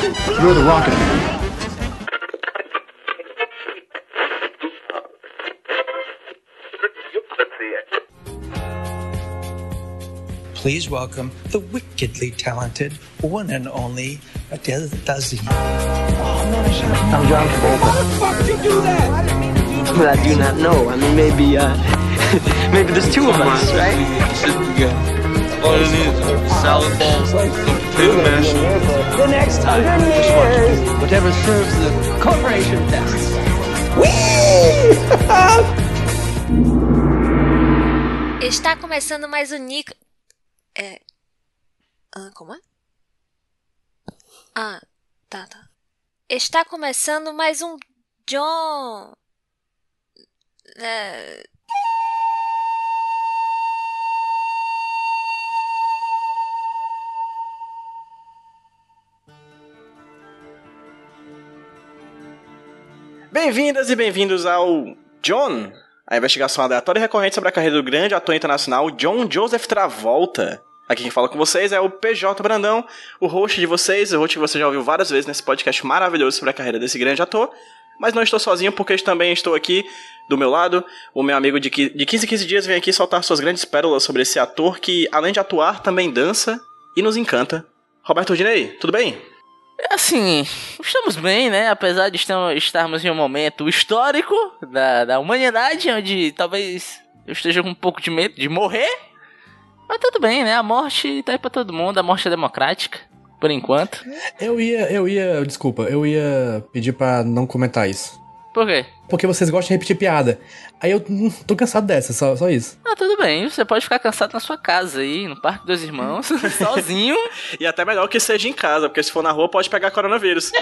You're the Rocket Man. Please welcome the wickedly talented one and only Adele Dazeem. I'm John Travolta. How the fuck you do that? Well, I do not know. I mean, maybe, uh, maybe there's two of us, right? All it is, salad balls, potato mash. The next hundred years. Whatever serves the corporation best. Está começando mais um Nico. É. Ah, como é? Ah, tá, tá. Está começando mais um John. É. Bem-vindas e bem-vindos ao John, a investigação aleatória e recorrente sobre a carreira do grande ator internacional John Joseph Travolta. Aqui quem fala com vocês é o PJ Brandão, o host de vocês, o host que você já ouviu várias vezes nesse podcast maravilhoso sobre a carreira desse grande ator. Mas não estou sozinho porque também estou aqui do meu lado. O meu amigo de qui- de 15 em 15 dias vem aqui soltar suas grandes pérolas sobre esse ator que, além de atuar, também dança e nos encanta. Roberto Dinei, tudo bem? Assim, estamos bem, né? Apesar de estarmos em um momento histórico da, da humanidade, onde talvez eu esteja com um pouco de medo de morrer. Mas tudo bem, né? A morte tá aí pra todo mundo, a morte é democrática, por enquanto. Eu ia, eu ia, desculpa, eu ia pedir pra não comentar isso. Por quê? Porque vocês gostam de repetir piada. Aí eu hum, tô cansado dessa, só, só isso. Ah, tudo bem, você pode ficar cansado na sua casa aí, no Parque dos Irmãos, sozinho. E até melhor que seja em casa, porque se for na rua pode pegar coronavírus.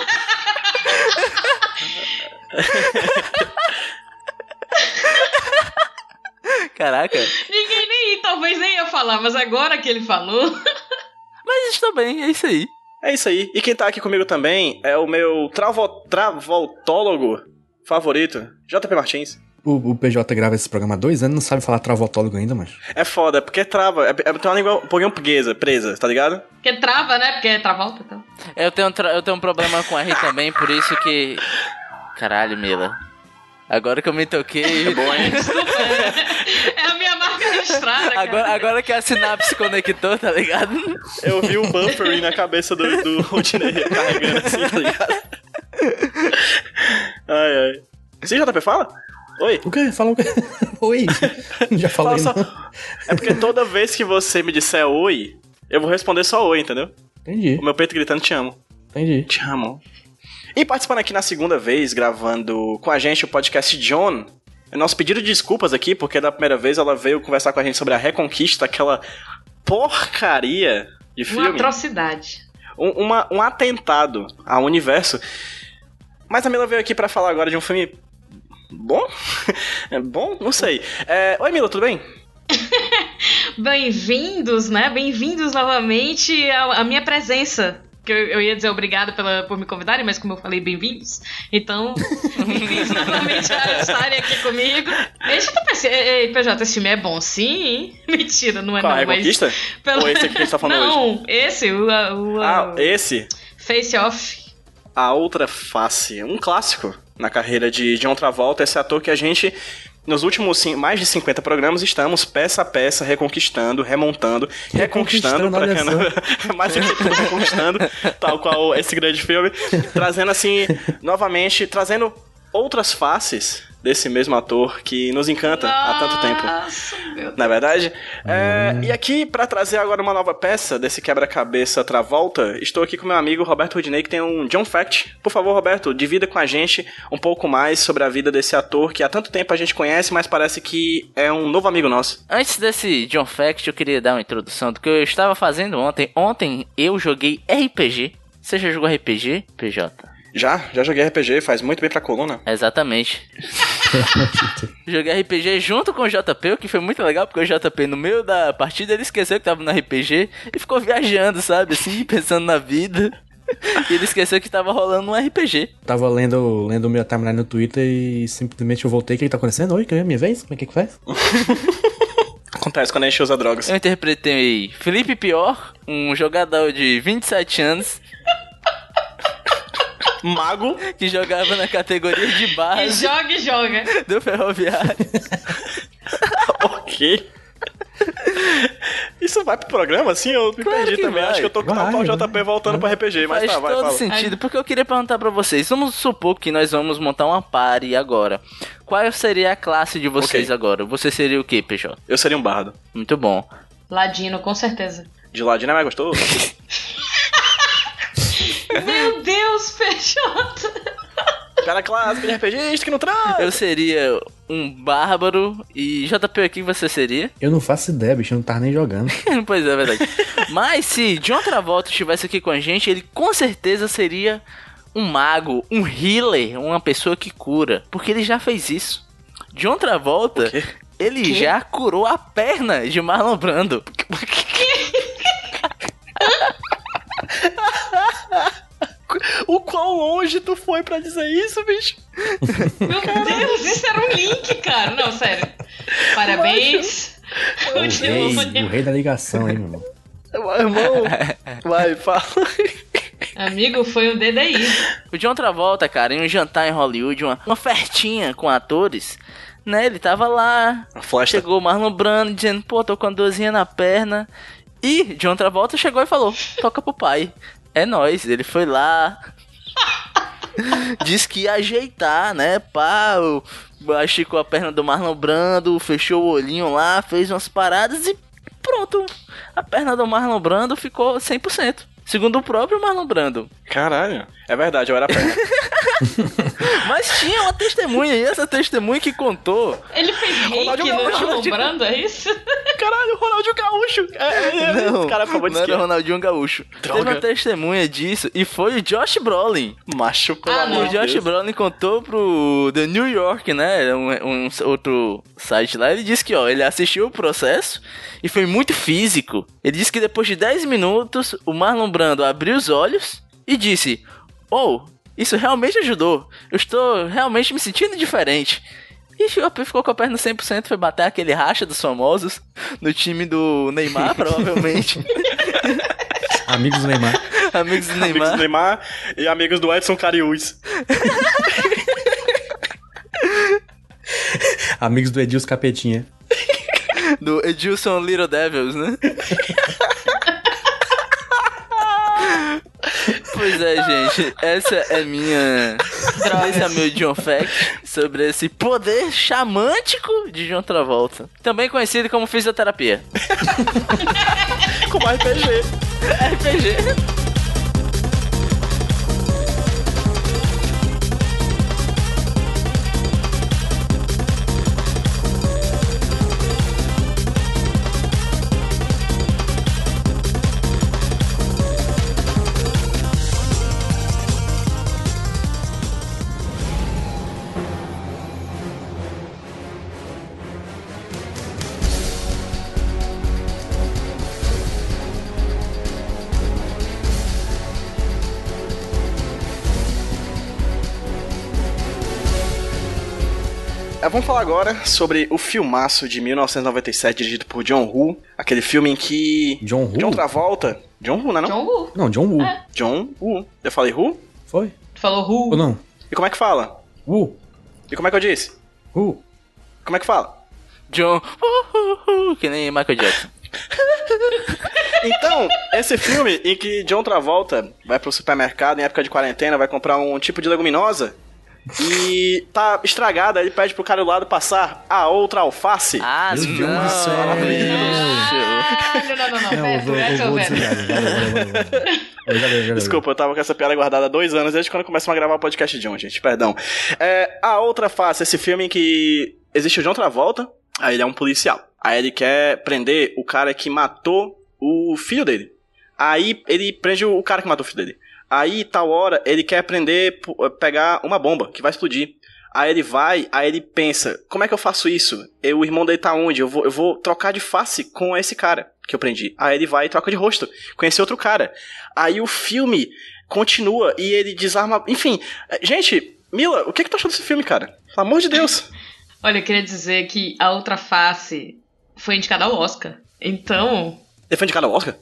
Caraca. Ninguém nem, talvez nem ia falar, mas agora que ele falou. Mas estou bem, é isso aí. É isso aí. E quem tá aqui comigo também é o meu travo, travoltólogo favorito, JP Martins. O, o PJ grava esse programa há dois anos e não sabe falar travotólogo ainda, mas. É foda, porque trava. É, é, tem uma língua um pouquinho presa, presa, tá ligado? Porque trava, né? Porque é travolta, então. Eu tenho, um tra- eu tenho um problema com R também, por isso que. Caralho, Mila. Agora que eu me toquei. É bom, hein? É, é a minha marca registrada, cara. Agora, agora que a sinapse conectou, tá ligado? Eu vi o buffering na cabeça do, do Rodinei carregando assim, tá ligado? Ai, ai. Sim, JP, fala? Oi. O quê? Fala o quê? Oi. Já falei. Fala só- não. É porque toda vez que você me disser oi, eu vou responder só oi, entendeu? Entendi, O meu peito gritando te amo. entendi. Te amo. E participando aqui na segunda vez, gravando com a gente o podcast John. É nosso pedido de desculpas aqui, porque da primeira vez ela veio conversar com a gente sobre a Reconquista, aquela porcaria de Uma filme. atrocidade. Um, uma- um atentado ao universo. Mas a Mila veio aqui pra falar agora de um filme bom? É bom? Não sei. É, Oi, Mila, tudo bem? Bem-vindos, né? Bem-vindos novamente à, à minha presença. Que eu, eu ia dizer obrigado pela, por me convidarem, mas como eu falei, bem-vindos. Então, bem-vindos novamente a estarem aqui comigo. Deixa eu pensar. Ei, PJ, esse filme é bom, sim? Mentira, não é Qual, não, mas... Reconquista? pelo- Ou esse que a gente tá falando hoje? Não, esse, o, o, a- Ah, esse? Face Off. A Outra Face, um clássico na carreira de John Travolta, esse ator que a gente, nos últimos mais de 50 programas, estamos peça a peça reconquistando, remontando, reconquistando, pra Reconquistando, quem não... mais reconquistando, tal qual esse grande filme, trazendo assim, novamente, trazendo outras faces desse mesmo ator que nos encanta há tanto tempo. Nossa, meu Deus. Na é verdade? É, e aqui, pra trazer agora uma nova peça desse quebra-cabeça Travolta, estou aqui com meu amigo Roberto Rudinei, que tem um John Fact. Por favor, Roberto, divida com a gente um pouco mais sobre a vida desse ator que há tanto tempo a gente conhece, mas parece que é um novo amigo nosso. Antes desse John Fact, eu queria dar uma introdução do que eu estava fazendo ontem. Ontem eu joguei RPG. Você já jogou RPG, PJ? Já, já joguei RPG, faz muito bem pra coluna. Exatamente. Joguei RPG junto com o JP, o que foi muito legal, porque o JP, no meio da partida, ele esqueceu que tava no RPG e ficou viajando, sabe, assim, pensando na vida. E ele esqueceu que tava rolando um RPG. Tava lendo, lendo o meu timeline no Twitter e simplesmente eu voltei. O que, que tá acontecendo? Oi, que é a minha vez? Como é que, que faz? Acontece quando a gente usa drogas. Eu interpretei Felipe Pior, um jogador de 27 anos. Mago. que jogava na categoria de E base joga e joga. do Ferroviário. ok. Isso vai pro programa, assim? Eu me Claro perdi também. vai. Acho que eu tô com Vai, o JP vai. voltando pro RPG, mas Faz tá, vai, todo fala. sentido, porque eu queria perguntar pra vocês. Vamos supor que nós vamos montar uma party agora. Qual seria a classe de vocês Ok. agora? Você seria o quê, PJ? Eu seria um bardo. Muito bom. Ladino, com certeza. De ladinho é mais gostoso. Meu Deus, PJ! Cara clássico de RPGista que não traz. Eu seria um bárbaro e JP aqui você seria? Eu não faço ideia, bicho, eu não tava nem jogando. pois é, é verdade. Mas se John Travolta estivesse aqui com a gente, ele com certeza seria um mago, um healer, uma pessoa que cura, porque ele já fez isso. John Travolta, ele já curou a perna de Marlon Brando. O longe tu foi pra dizer isso, bicho? Meu Deus, isso era um link, cara. Não, sério. Parabéns. O rei, o rei da ligação, hein, meu irmão. Irmão, vai, fala. Amigo, foi um DDI. O John Travolta, cara, em um jantar em Hollywood, uma, uma fertinha com atores, né? Ele tava lá, chegou o Marlon Brando dizendo, pô, tô com a dorzinha na perna. E John Travolta chegou e falou, toca pro pai. É nóis, ele foi lá. Disse que ia ajeitar, né? Pá, esticou a perna do Marlon Brando, fechou o olhinho lá, fez umas paradas e pronto. A perna do Marlon Brando ficou 100%. Segundo o próprio Marlon Brando. Caralho. É verdade, eu era perna. Mas tinha uma testemunha, e essa testemunha que contou. Ele fez Ronaldo reiki no Gaúcho, Marlon Ronaldo- Brando, é isso? Caralho, Ronaldinho Gaúcho. É, é, é. Não, Esse cara é favor de não era. Ronaldinho Gaúcho. Droga. Teve uma testemunha disso e foi o Josh Brolin. Macho, pelo Ah, amor. O Josh Deus. Brolin contou pro The New York, né? Um, um outro site lá. Ele disse que, ó, ele assistiu o processo e foi muito físico. Ele disse que depois de 10 minutos, o Marlon Brando abriu os olhos e disse: Oh, isso realmente ajudou. Eu estou realmente me sentindo diferente. E ficou ficou com a perna 100%, foi bater aquele racha dos famosos no time do Neymar, provavelmente. Amigos do Neymar. Amigos do Amigos Neymar. do Neymar e amigos do Edson Cariús. Amigos do Edilson Capetinha. Do Edilson Little Devils, né? pois é, gente. Essa é minha. Esse é meu John Fact sobre esse poder chamântico de John Travolta. Também conhecido como fisioterapia. Como RPG. RPG. Vamos falar agora sobre o filmaço de 1997 dirigido por John Woo. Aquele filme em que John Woo? John Travolta... John Woo, não é não? John Woo. Não, John Woo. É. John Woo. Eu falei Woo? Foi? Tu falou Who? Ou não? E como é que fala? Woo. E como é que eu disse? Woo. Como é que fala? John. Uh, que nem Michael Jackson. Então, esse filme em que John Travolta vai pro supermercado em época de quarentena, vai comprar um tipo de leguminosa e tá estragada, ele pede pro cara do lado passar a outra alface. Ah, Meu Deus não. do céu. Caralho, não, não, não. Não, valeu. Desculpa, eu tava com essa piada guardada há dois anos, desde quando começamos a gravar o podcast de John, gente, perdão. É, a outra face, esse filme em que existe o John Travolta, aí ele é um policial. Aí ele quer prender o cara que matou o filho dele. Aí ele prende o cara que matou o filho dele. Aí, tal hora, ele quer prender, pu- pegar uma bomba que vai explodir. Aí ele vai, aí ele pensa, como é que eu faço isso? Eu, o irmão dele tá onde? Eu vou, eu vou trocar de face com esse cara que eu prendi. Aí ele vai e troca de rosto, conhecer outro cara. Aí o filme continua e ele desarma. Enfim, é, gente, Mila, o que que tu achou desse filme, cara? Pelo amor de Deus. Olha, eu queria dizer que a outra face foi indicada ao Oscar. Então, Ele foi indicado ao Oscar?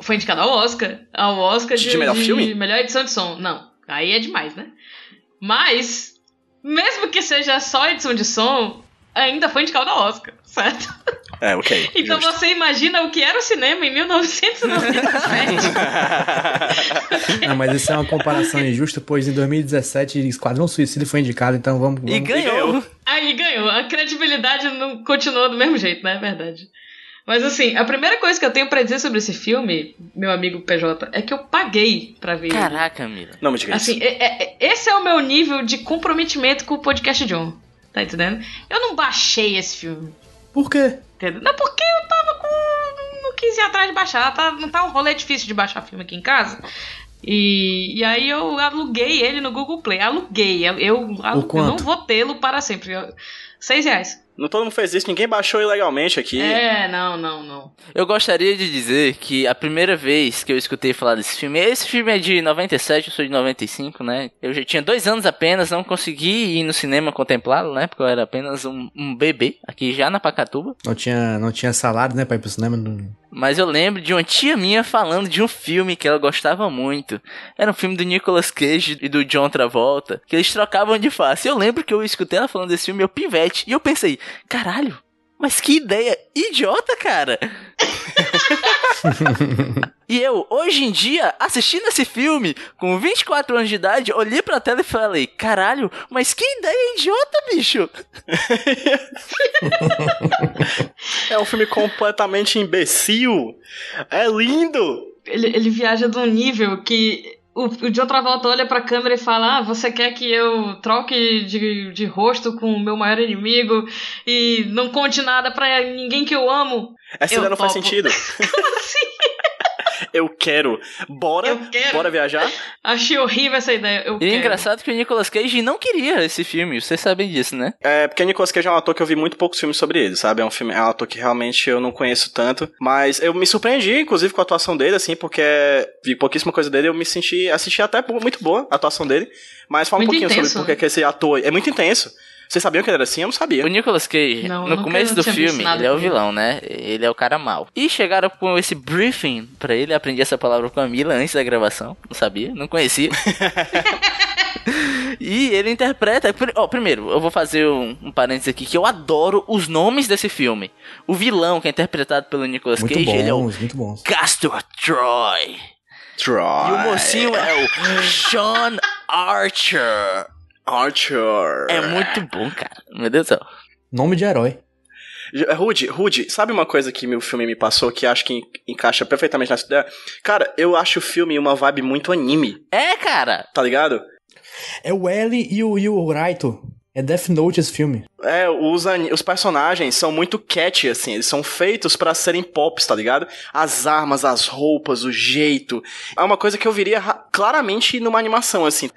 foi indicada ao Oscar. Ao Oscar de, De melhor filme? melhor edição de som. Não. Aí é demais, né? Mas, mesmo que seja só edição de som, ainda foi indicado ao Oscar, certo? É, ok. Então justo. você imagina o que era o cinema em 1997. Não, mas isso é uma comparação injusta, pois em 2017 Esquadrão Suicida foi indicado, então vamos. E vamos... ganhou. Aí ganhou. A credibilidade não continuou do mesmo jeito, né? É verdade. Mas assim, a primeira coisa que eu tenho pra dizer sobre esse filme, meu amigo PJ, é que eu paguei pra ver. ele. Caraca, Mira. Não me diga isso. Assim, é- é- esse é o meu nível de comprometimento com o podcast John. Tá entendendo? Eu não baixei esse filme. Por quê? Entendeu? Não, porque eu tava com. Não quis ir atrás de baixar. Tá, não tá um rolê difícil de baixar filme aqui em casa. E, e aí eu aluguei ele no Google Play. Aluguei. Eu, eu, eu não vou tê-lo para sempre. Eu- Seis reais. Não todo mundo fez isso, ninguém baixou ilegalmente aqui. É, não, não, não. Eu gostaria de dizer que a primeira vez que eu escutei falar desse filme, esse filme é de 97, eu sou de 95, né? Eu já tinha dois anos apenas, não consegui ir no cinema contemplá-lo, né? Porque eu era apenas um, um bebê, aqui já na Pacatuba. Não tinha, não tinha salário, né, pra ir pro cinema? Não- Mas eu lembro de uma tia minha falando de um filme que ela gostava muito. Era um filme do Nicolas Cage e do John Travolta, que eles trocavam de face. Eu lembro que eu escutei ela falando desse filme, eu pivete, e eu pensei, caralho, mas que ideia idiota, cara! E eu, hoje em dia, assistindo esse filme, com 24 anos de idade, olhei pra tela e falei, caralho, mas que ideia idiota, bicho! É um filme completamente imbecil. É lindo. Ele, ele viaja de um nível que o, o John Travolta olha pra câmera e fala: Ah, você quer que eu troque de, de rosto com o meu maior inimigo e não conte nada pra ninguém que eu amo? Essa Eu ideia não faz topo. sentido. Eu quero. Bora? Eu quero. Bora viajar? Achei horrível essa ideia. Eu E é quero. engraçado que o Nicolas Cage não queria esse filme, vocês sabem disso, né? É, porque Nicolas Cage é um ator que eu vi muito poucos filmes sobre ele, sabe? É um filme, é um ator que realmente eu não conheço tanto. Mas eu me surpreendi, inclusive, com a atuação dele, assim, porque vi pouquíssima coisa dele, eu me senti, assisti até muito boa a atuação dele. Mas fala um Muito pouquinho intenso, sobre por né? que esse ator é muito intenso. Vocês sabiam que ele era assim? Eu não sabia. O Nicolas Cage, Não, no começo do filme, ele é o vilão, né? Ele é o cara mau. E chegaram com esse briefing pra ele, aprendi essa palavra com a Mila antes da gravação. Não sabia, não conhecia. e ele interpreta. Ó, primeiro, eu vou fazer um, um parênteses aqui que eu adoro os nomes desse filme. O vilão, que é interpretado pelo Nicolas Muito Cage, ele é o bons, muito bons. Castor Troy. Troy. E o mocinho é o Sean Archer. Archer. É muito bom, cara. Meu Deus do céu. Nome de herói. É, Rude, Rude, sabe uma coisa que meu filme me passou que acho que en- encaixa perfeitamente nessa ideia? Cara, eu acho o filme uma vibe muito anime, É, cara. tá ligado? É o L e o, e o Raito. É Death Note esse filme. É, os, os personagens são muito catchy, assim, eles são feitos pra serem pops, tá ligado? As armas, as roupas, o jeito. É uma coisa que eu viria ra- claramente numa animação, assim.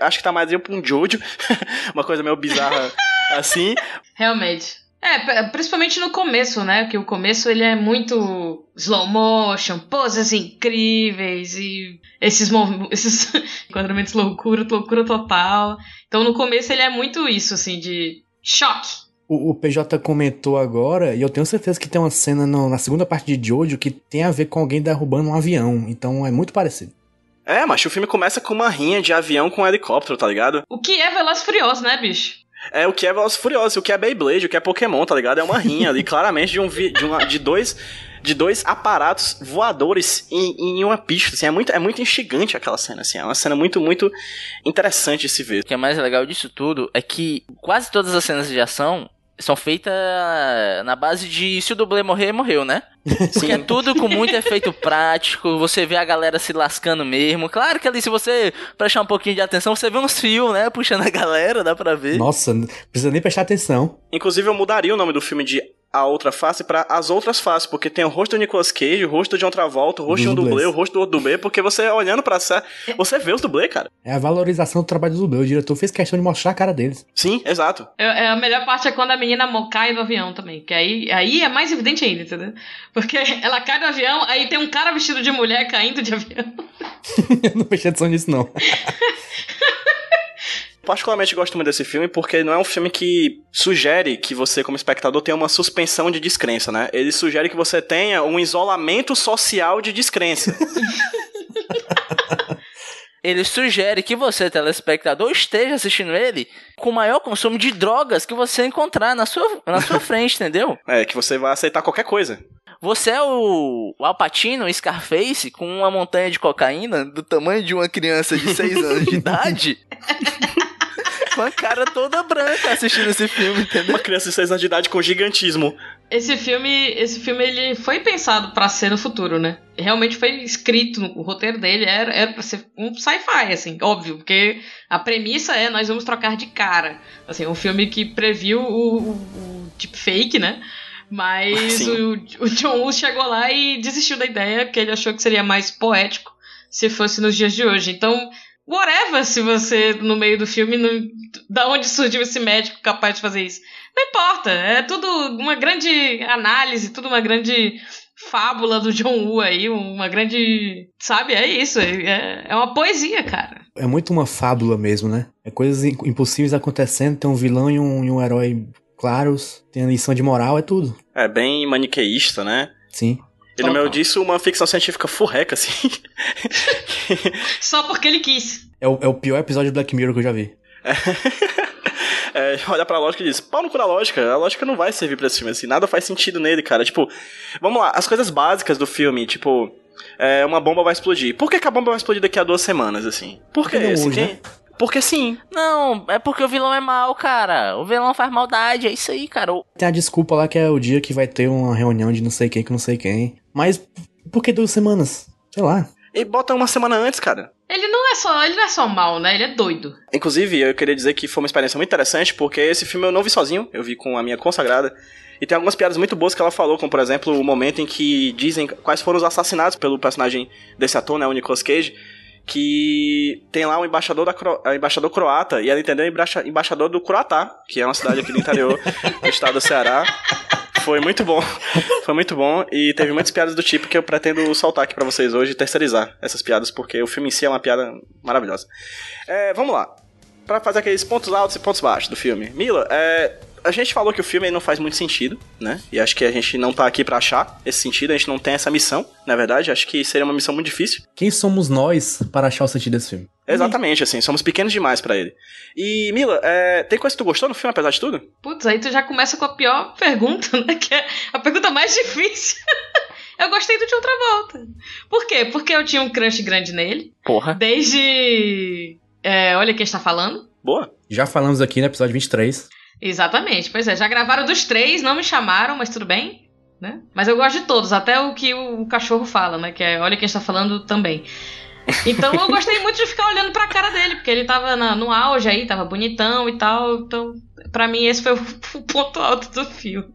Acho que tá mais pra um Jojo, uma coisa meio bizarra assim. Realmente. É, principalmente no começo, né? Que o começo ele é muito slow motion, poses incríveis e esses, esses enquadramentos loucura, loucura total. Então no começo ele é muito isso, assim, de choque. O, o PJ comentou agora, e eu tenho certeza que tem uma cena no- na segunda parte de Jojo que tem a ver com alguém derrubando um avião. Então é muito parecido. É, mas o filme começa com uma rinha de avião com um helicóptero, tá ligado? O que é Veloz Furioso, né, bicho? É o que é Velozes Furiosos, o que é Beyblade, o que é Pokémon, tá ligado? É uma rinha ali, claramente, de, um vi- de, uma- de dois de dois aparatos voadores em, em uma pista, assim, é muito, é muito instigante aquela cena, assim, é uma cena muito, muito interessante de se ver. O que é mais legal disso tudo é que quase todas as cenas de ação são feitas na base de se o dublê morrer, morreu, né? Porque é tudo com muito efeito prático, você vê a galera se lascando mesmo. Claro que ali, se você prestar um pouquinho de atenção, você vê uns fios, né? Puxando a galera, dá pra ver. Nossa, não precisa nem prestar atenção. Inclusive, eu mudaria o nome do filme de A Outra Face pra As Outras Faces, porque tem o rosto do Nicolas Cage, o rosto do John Travolta, o rosto de um dublê, o rosto do outro dublê, porque você olhando pra sé, você vê os dublês, cara. É a valorização do trabalho do dublê. O diretor fez questão de mostrar a cara deles. Sim, exato. É, é a melhor parte é quando a menina cai do avião também. Que aí, aí é mais evidente ainda, entendeu? Porque ela cai do avião, aí tem um cara vestido de mulher caindo de avião. eu não prestei atenção nisso, não. Particularmente gosto muito desse filme porque não é um filme que sugere que você, como espectador, tenha uma suspensão de descrença, né? Ele sugere que você tenha um isolamento social de descrença. ele sugere que você, telespectador, esteja assistindo ele com o maior consumo de drogas que você encontrar na sua, na sua frente, entendeu? É, que você vai aceitar qualquer coisa. Você é o o Al Pacino, Scarface, com uma montanha de cocaína do tamanho de uma criança de 6 anos de idade. Com a cara toda branca assistindo esse filme, entendeu? Uma criança de 6 anos de idade com gigantismo. Esse filme, esse filme ele foi pensado pra ser no futuro, né? Realmente foi escrito no o roteiro dele, era, era pra ser um sci-fi, assim, óbvio, porque a premissa é nós vamos trocar de cara. Assim, um filme que previu o, o, o deepfake, né? Mas o, o John Woo chegou lá e desistiu da ideia, porque ele achou que seria mais poético se fosse nos dias de hoje. Então, whatever se você, no meio do filme, não, da onde surgiu esse médico capaz de fazer isso. Não importa, é tudo uma grande análise, tudo uma grande fábula do John Woo aí, uma grande. Sabe, é isso, é, é uma poesia, cara. É muito uma fábula mesmo, né? É coisas im- impossíveis acontecendo, tem um vilão e um, e um herói claros, tem a lição de moral, é tudo. É bem maniqueísta, né? Sim. E no meio disso, uma ficção científica furreca, assim. Só porque ele quis. É o, é o pior episódio de Black Mirror que eu já vi. É, olha pra lógica e diz, pau no cu da lógica, a lógica não vai servir pra esse filme, assim, nada faz sentido nele, cara. Tipo, vamos lá, as coisas básicas do filme, tipo, é, uma bomba vai explodir. Por que, que a bomba vai explodir daqui a duas semanas, assim? Por que, Porque assim, hoje, quem- né? Porque sim. Não, é porque o vilão é mau, cara. O vilão faz maldade, é isso aí, cara. Tem a desculpa lá que é o dia que vai ter uma reunião de não sei quem com não sei quem. Mas por que duas semanas? Sei lá. E bota uma semana antes, cara. Ele não é só, ele não é só mal, né? Ele é doido. Inclusive, eu queria dizer que foi uma experiência muito interessante, porque esse filme eu não vi sozinho, eu vi com a minha consagrada. E tem algumas piadas muito boas que ela falou, como por exemplo o momento em que dizem quais foram os assassinatos pelo personagem desse ator, né, o Nicolas Cage, que tem lá um embaixador, da Cro... é, embaixador croata, e ela entendeu embaixa- embaixador do Croatá, que é uma cidade aqui do interior do estado do Ceará. Foi muito bom, foi muito bom, e teve muitas piadas do tipo que eu pretendo soltar aqui pra vocês hoje e terceirizar essas piadas, porque o filme em si é uma piada maravilhosa. É, vamos lá. Pra fazer aqueles pontos altos e pontos baixos do filme. Mila, é, a gente falou que o filme aí não faz muito sentido, né? E acho que a gente não tá aqui pra achar esse sentido, a gente não tem essa missão, na verdade. Acho que seria uma missão muito difícil. Quem somos nós para achar o sentido desse filme? Exatamente, assim, somos pequenos demais pra ele. E, Mila, é, tem coisa que tu gostou no filme, apesar de tudo? Putz, aí tu já começa com a pior pergunta, né? Que é a pergunta mais difícil. eu gostei do John Travolta. Por quê? Porque eu tinha um crush grande nele. Porra. Desde. É, olha quem está falando. Boa. Já falamos aqui no episódio 23. Exatamente, pois é. Já gravaram dos três, não me chamaram, mas tudo bem. Né? Mas eu gosto de todos, até o que o, cachorro fala, né? Que é olha quem está falando também. Então eu gostei muito de ficar olhando pra cara dele, porque ele tava na- no auge aí, tava bonitão e tal. Então, pra mim, esse foi o, o ponto alto do filme.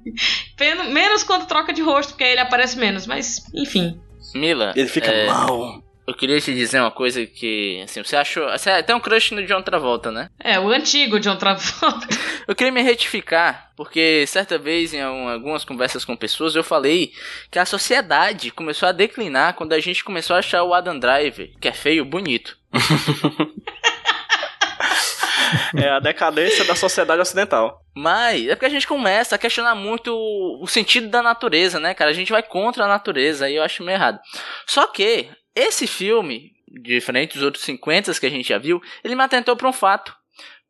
Menos quando troca de rosto, porque aí ele aparece menos, mas enfim. Mila. Ele fica é, mal. Eu queria te dizer uma coisa que, assim, você achou. Você tem um crush no John Travolta, né? É, o antigo John Travolta. Eu queria me retificar, porque certa vez em algum- algumas conversas com pessoas eu falei que a sociedade começou a declinar quando a gente começou a achar o Adam Driver, que é feio, bonito. É a decadência da sociedade ocidental. Mas é porque a gente começa a questionar muito o o sentido da natureza, né, cara? A gente vai contra a natureza e eu acho meio errado. Só que esse filme, diferente dos outros 50 que a gente já viu, ele me atentou pra um fato.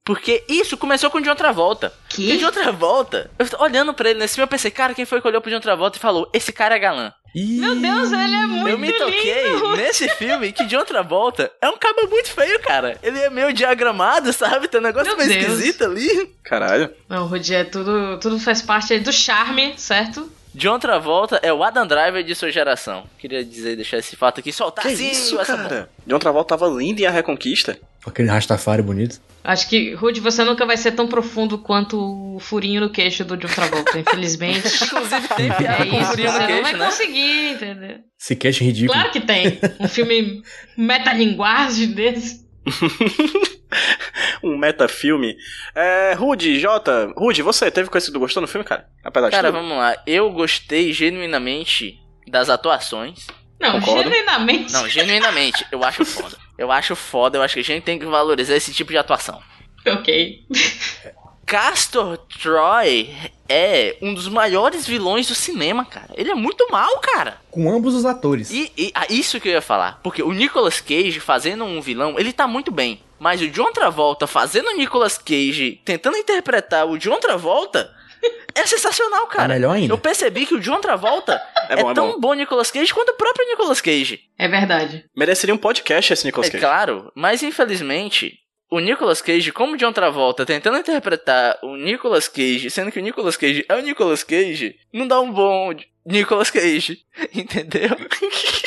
Porque isso começou com o John Travolta. Que? E John Travolta, eu tô olhando pra ele nesse filme, eu pensei, cara, quem foi que olhou pro John Travolta e falou, esse cara é galã? Meu Deus, ele é muito eu me toquei lindo. nesse filme que John Travolta é um cabo muito feio, cara. Ele é meio diagramado, sabe? Tem um negócio Meu meio Deus. esquisito ali. Caralho. Não, Rudy, é tudo, tudo faz parte aí do charme, certo? John Travolta é o Adam Driver de sua geração. Queria dizer, deixar esse fato aqui, soltar Que assim, isso, essa cara? John Travolta tava lindo em A Reconquista. Aquele Rastafari bonito. Acho que, Rudy, você nunca vai ser tão profundo quanto o furinho no queixo do John Travolta, infelizmente. Inclusive tem piada É com isso, furinho você no não vai queixo, né? conseguir, entendeu? Esse queixo ridículo. Claro que tem. Um filme metalinguagem desse. um metafilme. É, Rudy, Jota, Rudy, você teve tu gostou no filme, cara? Apesar de Cara, tudo? vamos lá. Eu gostei genuinamente das atuações. Não, Concordo. genuinamente. Não, genuinamente, eu acho foda. Eu acho foda, eu acho que a gente tem que valorizar esse tipo de atuação. Ok. Castor Troy é um dos maiores vilões do cinema, cara. Ele é muito mal, cara. Com ambos os atores. E, e ah, isso que eu ia falar. Porque o Nicolas Cage fazendo um vilão, ele tá muito bem. Mas o John Travolta fazendo o Nicolas Cage, tentando interpretar o John Travolta, é sensacional, cara. Tá melhor ainda. Eu percebi que o John Travolta É é, bom, é tão bom. bom Nicolas Cage quanto o próprio Nicolas Cage. É verdade. Mereceria um podcast esse Nicolas É Cage. claro, mas infelizmente, o Nicolas Cage, como John Travolta, tentando interpretar o Nicolas Cage, sendo que o Nicolas Cage é o Nicolas Cage, não dá um bom Nicolas Cage, entendeu?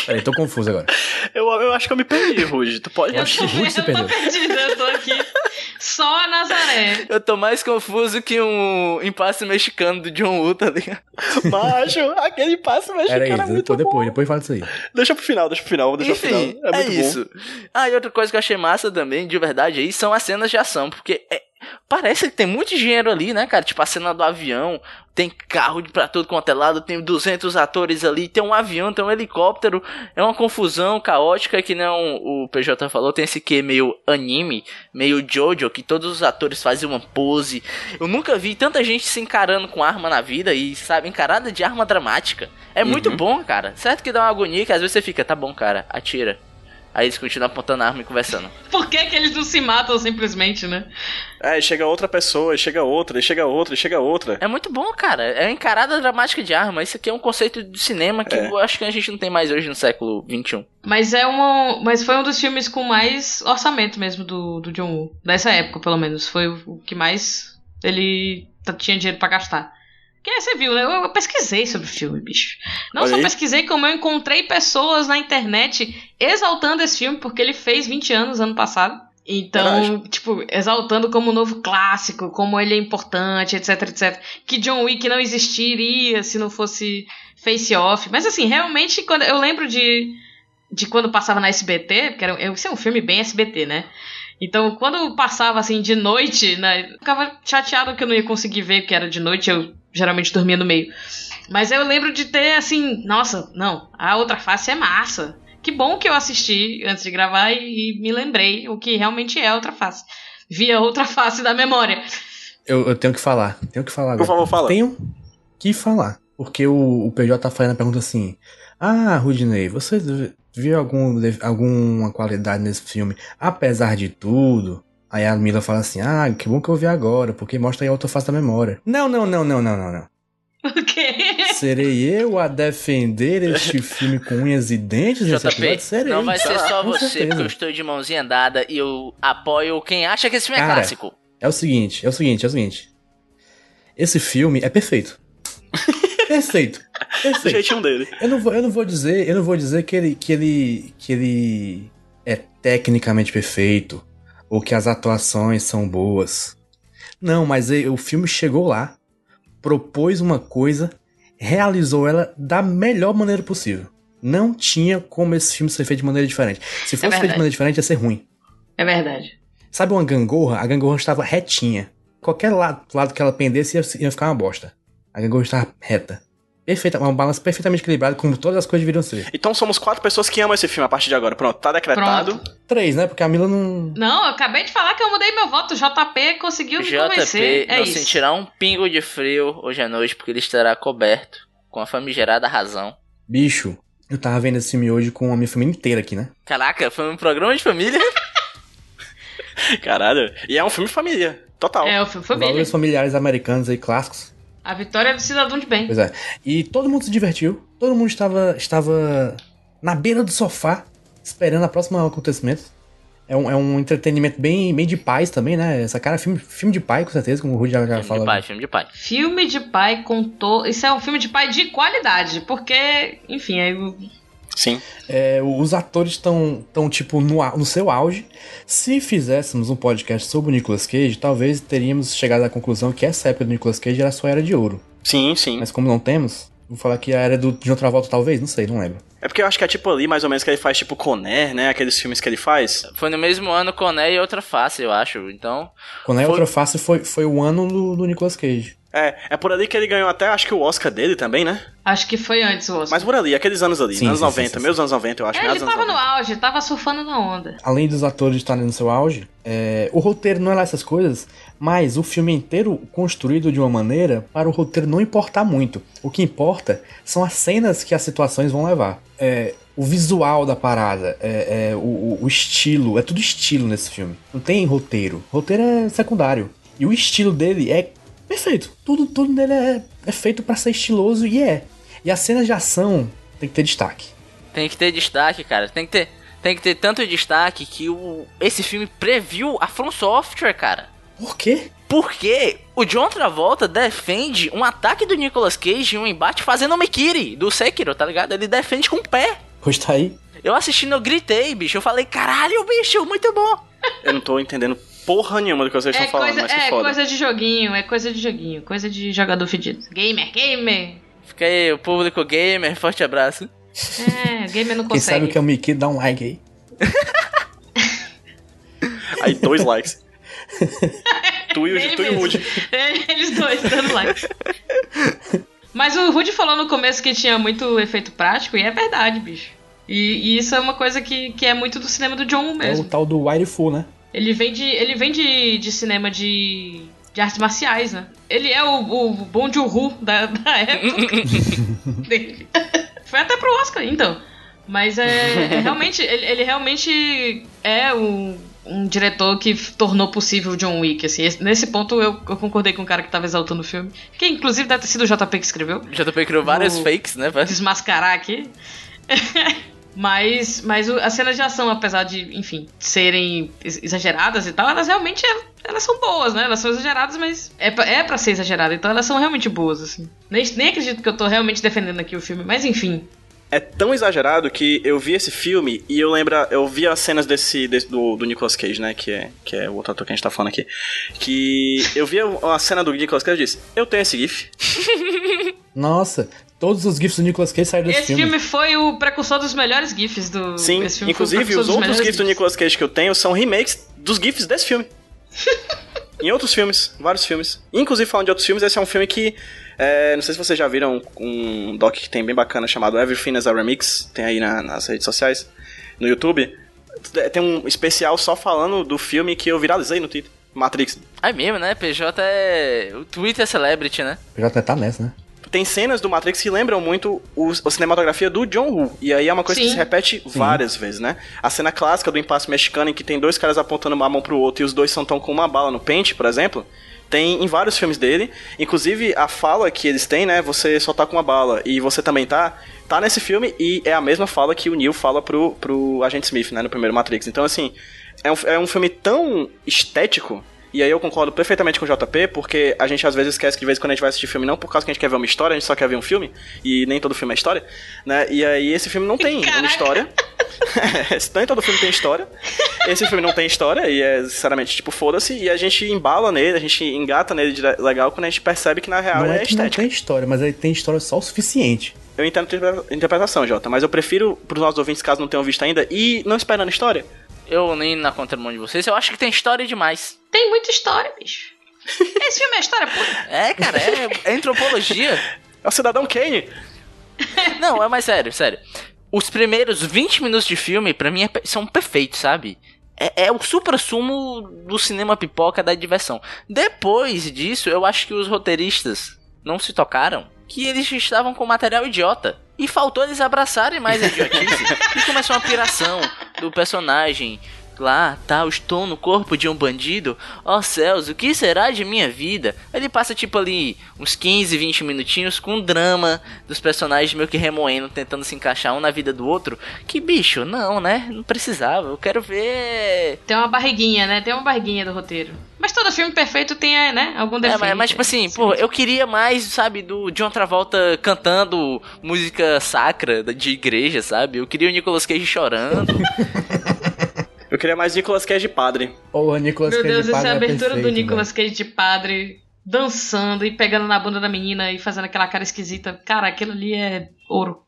Peraí, tô confuso agora. Eu, eu acho que eu me perdi, Rude. Tu pode. Eu acho que Ruth se eu tô perdeu. perdida, eu tô aqui só a Nazaré. Eu tô mais confuso que um impasse mexicano do John Woo, tá ligado? Macho, aquele Era mexicano isso, é muito depois, bom. depois, depois fala disso aí. Deixa pro final, deixa pro final, deixa pro Enfim, final. É é, muito bom. isso. Ah, e outra coisa que eu achei massa também, de verdade, aí, são as cenas de ação, porque é- parece que tem muito dinheiro ali, né, cara? Tipo, a cena do avião, tem carro pra tudo quanto é lado, tem 200 atores ali, tem um avião, tem um helicóptero, é uma confusão caótica que não o PJ falou, tem esse que meio anime, meio Jojo, que todos os atores fazem uma pose. Eu nunca vi tanta gente se encarando com arma na vida e, sabe, encarada de arma dramática. É muito bom, cara. Certo que dá uma agonia que às vezes você fica, tá bom, cara, atira. Aí eles continuam apontando a arma e conversando. Por que, que eles não se matam simplesmente, né? É, chega outra pessoa, chega outra, e chega outra, e chega outra. É muito bom, cara. É encarada dramática de arma. Isso aqui é um conceito de cinema que É. eu acho que a gente não tem mais hoje no século XXI. Mas é um, mas foi um dos filmes com mais orçamento mesmo do, do John Woo. Dessa época, pelo menos. Foi o, que mais ele tinha dinheiro pra gastar. Que aí você viu, né? Eu, eu pesquisei sobre o filme, bicho. Não Olha só aí. pesquisei, como eu encontrei pessoas na internet exaltando esse filme, porque ele fez 20 anos ano passado. Então, tipo, exaltando como um novo clássico, como ele é importante, etc, etc. Que John Wick não existiria se não fosse Face Off. Mas assim, realmente, quando eu lembro de, de quando passava na SBT, porque era, esse é um filme bem SBT, né? Então, quando passava assim de noite, né, eu ficava chateado que eu não ia conseguir ver, porque era de noite, eu geralmente dormia no meio. Mas eu lembro de ter assim, nossa, não, a outra face é massa. Que bom que eu assisti antes de gravar e, e me lembrei o que realmente é a outra face. Vi a outra face da memória. Eu, eu tenho que falar, tenho que falar agora. Por favor, fala. Tenho que falar. Porque o, o PJ tá fazendo a pergunta assim: Ah, Rudney, você viu algum, alguma qualidade nesse filme, apesar de tudo? Aí a Mila fala assim: Ah, que bom que eu vi agora, porque mostra aí a outra face da memória. Não, não, não, não, não, não, não. O quê? Serei eu a defender este filme com unhas e dentes episódio? JP, Serei. não vai ser só você, certeza. porque eu estou de mãozinha dada e eu apoio quem acha que esse filme é Cara, clássico. É o seguinte, é o seguinte, é o seguinte. Esse filme é perfeito. perfeito. Perfeito. jeitinho dele. Eu não vou, eu não vou dizer, eu não vou dizer que ele, que ele, que ele é tecnicamente perfeito ou que as atuações são boas. Não, mas o filme chegou lá, propôs uma coisa, realizou ela da melhor maneira possível. Não tinha como esse filme ser feito de maneira diferente. Se fosse feito de maneira diferente, ia ser ruim. É verdade. Sabe uma gangorra? A gangorra estava retinha. Qualquer lado, lado que ela pendesse ia, ia ficar uma bosta. A gangorra estava reta. Perfeita, uma balança perfeitamente equilibrada, como todas as coisas deveriam ser. Então somos quatro pessoas que amam esse filme a partir de agora. Pronto, tá decretado. Três, né? Porque a Mila não. Não, eu acabei de falar que eu mudei meu voto. O JP conseguiu me convencer. JP É não isso. sentirá um pingo de frio hoje à noite, porque ele estará coberto com a famigerada razão. Bicho, eu tava vendo esse filme hoje com a minha família inteira aqui, né? Caraca, foi um programa de família? Caralho. E é um filme família. Total. É, o filme família. Valores familiares americanos aí, clássicos. A vitória do cidadão de bem. Pois é. E todo mundo se divertiu. Todo mundo estava, estava na beira do sofá, esperando a próxima acontecimento. É um, é um entretenimento bem, bem de paz também, né? Essa cara é filme, filme de pai, com certeza, como o Rudy já, já filme de falou. pai, filme de pai. Filme de pai contou. Isso é um filme de pai de qualidade, porque, enfim, aí o- Sim. É, os atores estão, tão, tipo, no, no seu auge. Se fizéssemos um podcast sobre o Nicolas Cage, talvez teríamos chegado à conclusão que essa época do Nicolas Cage era sua era de ouro. Sim, sim. Mas como não temos, vou falar que a era do John Travolta talvez, não sei, não lembro. É porque eu acho que é tipo ali, mais ou menos, que ele faz tipo Conner, né? Aqueles filmes que ele faz. Foi no mesmo ano Coné e outra face, eu acho. Então, Quando é Foi- outra face foi, foi o ano do, do Nicolas Cage. É, é por ali que ele ganhou até, acho que o Oscar dele também, né? Acho que foi antes o Oscar. Mas por ali, aqueles anos ali, Sim, anos sim, 90, sim, sim. meus anos 90, eu acho, É, meados ele tava anos no 90. auge, tava surfando na onda. Além dos atores estarem no seu auge, é, o roteiro não é lá essas coisas, mas o filme inteiro construído de uma maneira para o roteiro não importar muito. O que importa são as cenas que as situações vão levar. É, o visual da parada, é, é, o, o- o estilo, é tudo estilo nesse filme. Não tem roteiro. Roteiro é secundário. E o estilo dele é perfeito. Tudo, tudo nele é, é feito para ser estiloso e é. E as cenas de ação tem que ter destaque. Tem que ter destaque, cara. Tem que ter, tem que ter tanto destaque que o, esse filme previu a From Software, cara. Por quê? Porque o John Travolta defende um ataque do Nicolas Cage em um embate fazendo o Mikiri do Sekiro, tá ligado? Ele defende com o pé. Pois tá aí. Eu assistindo, eu gritei, bicho. Eu falei, caralho, bicho, muito bom. Eu não tô entendendo porra nenhuma do que vocês É estão falando, coisa, mas que é foda. coisa de joguinho, é coisa de joguinho, coisa de jogador fedido. Gamer, gamer. Fica aí, o público gamer, forte abraço. É, gamer não Quem sabe consegue. o que é o Mickey, dá um like aí. Aí, dois likes. tu e o, tu e o mesmo. Woody. Eles dois dando like. Mas o Rudy falou no começo que tinha muito efeito prático, e é verdade, bicho. E, e isso é uma coisa que, que é muito do cinema do John Woo É o mesmo. tal do Wire Fu, né? Ele vem de, ele vem de, de cinema de, de artes marciais, né? Ele é o, o Bong Joon-ho da, da época dele. Foi até pro Oscar, então. Mas é, é realmente, ele, ele realmente é um, um diretor que tornou possível o John Wick, assim. Esse- Nesse ponto eu, eu concordei com o cara que tava exaltando o filme. Que inclusive deve ter sido o JP que escreveu. O JP criou vários O- fakes, né? velho? Desmascarar aqui. Mas, mas as cenas de ação, apesar de, enfim, serem ex- exageradas e tal, elas realmente é- elas são boas, né? Elas são exageradas, mas é pra, é pra ser exagerada, então elas são realmente boas, assim. Nem, nem acredito que eu tô realmente defendendo aqui o filme, mas enfim. É tão exagerado que eu vi esse filme e eu lembro, eu vi as cenas desse, desse- do, do Nicolas Cage, né? Que é, que é o outro ator que a gente tá falando aqui. Que eu vi a cena do Nicolas Cage e disse: Eu tenho esse GIF. Nossa, todos os GIFs do Nicolas Cage saíram desse Esse filme. filme foi o precursor dos melhores GIFs do. Sim, esse inclusive os outros GIFs do Nicolas Cage que eu tenho são remakes dos GIFs desse filme. em outros filmes, vários filmes. Inclusive, falando de outros filmes, esse é um filme que. é, não sei se vocês já viram um doc que tem bem bacana chamado Everything as a Remix. Tem aí na- nas redes sociais, no YouTube. Tem um especial só falando do filme que eu viralizei no Twitter. Matrix. É mesmo, né? PJ é. O Twitter é celebrity, né? Já até tá nessa, né? Tem cenas do Matrix que lembram muito o, a cinematografia do John Woo. E aí é uma coisa que Sim. se repete várias vezes, né? A cena clássica do impasse mexicano em que tem dois caras apontando uma mão pro outro e os dois são tão com uma bala no pente, por exemplo. Tem em vários filmes dele. Inclusive, a fala que eles têm, né? Você só tá com uma bala e você também tá. Tá nesse filme e é a mesma fala que o Neo fala pro, pro Agente Smith, né? No primeiro Matrix. Então, assim, é um, é um filme tão estético. E aí eu concordo perfeitamente com o JP, porque a gente às vezes esquece que de vez em quando a gente vai assistir filme não por causa que a gente quer ver uma história, a gente só quer ver um filme, e nem todo filme é história, né? E aí esse filme não tem uma Caraca. história. nem todo filme tem história. Esse filme não tem história, e é sinceramente, tipo, foda-se, e a gente embala nele, a gente engata nele de legal quando a gente percebe que na real não é, é que não estética. tem história, mas ele tem história só o suficiente. Eu entendo a interpre- interpretação, Jota, mas eu prefiro, pros nossos ouvintes, caso não tenham visto ainda, e não esperando história. Eu nem na contramão de vocês, eu acho que tem história demais. Tem muita história, bicho. Esse filme é história pura. É, cara, é, é antropologia. É o Cidadão Kane. Não, é mais sério, sério. Os primeiros 20 minutos de filme, pra mim, é são perfeitos, sabe? É, é o supra-sumo do cinema pipoca da diversão. Depois disso, eu acho que os roteiristas não se tocaram que eles estavam com material idiota. E faltou eles abraçarem mais a idiotice. e começou uma piração do personagem. Lá, tá, eu estou no corpo de um bandido. Ó céus, o que será de minha vida? Ele passa tipo ali uns 15, 20 minutinhos com drama dos personagens meio que remoendo, tentando se encaixar um na vida do outro. Que bicho, não, né? Não precisava. Eu quero ver. Tem uma barriguinha, né? Tem uma barriguinha do roteiro. Mas todo filme perfeito tem, é, né? Algum É, defeito. mas, mas, tipo assim, pô, eu queria mais, sabe, do John Travolta cantando música sacra da- de igreja, sabe? Eu queria o Nicolas Cage chorando. Eu queria mais Nicolas Cage de padre. Porra, Nicolas Meu Cage Deus, essa padre é a é abertura do perfeito, Nicolas Cage de padre dançando e pegando na bunda da menina e fazendo aquela cara esquisita. Cara, aquilo ali é ouro.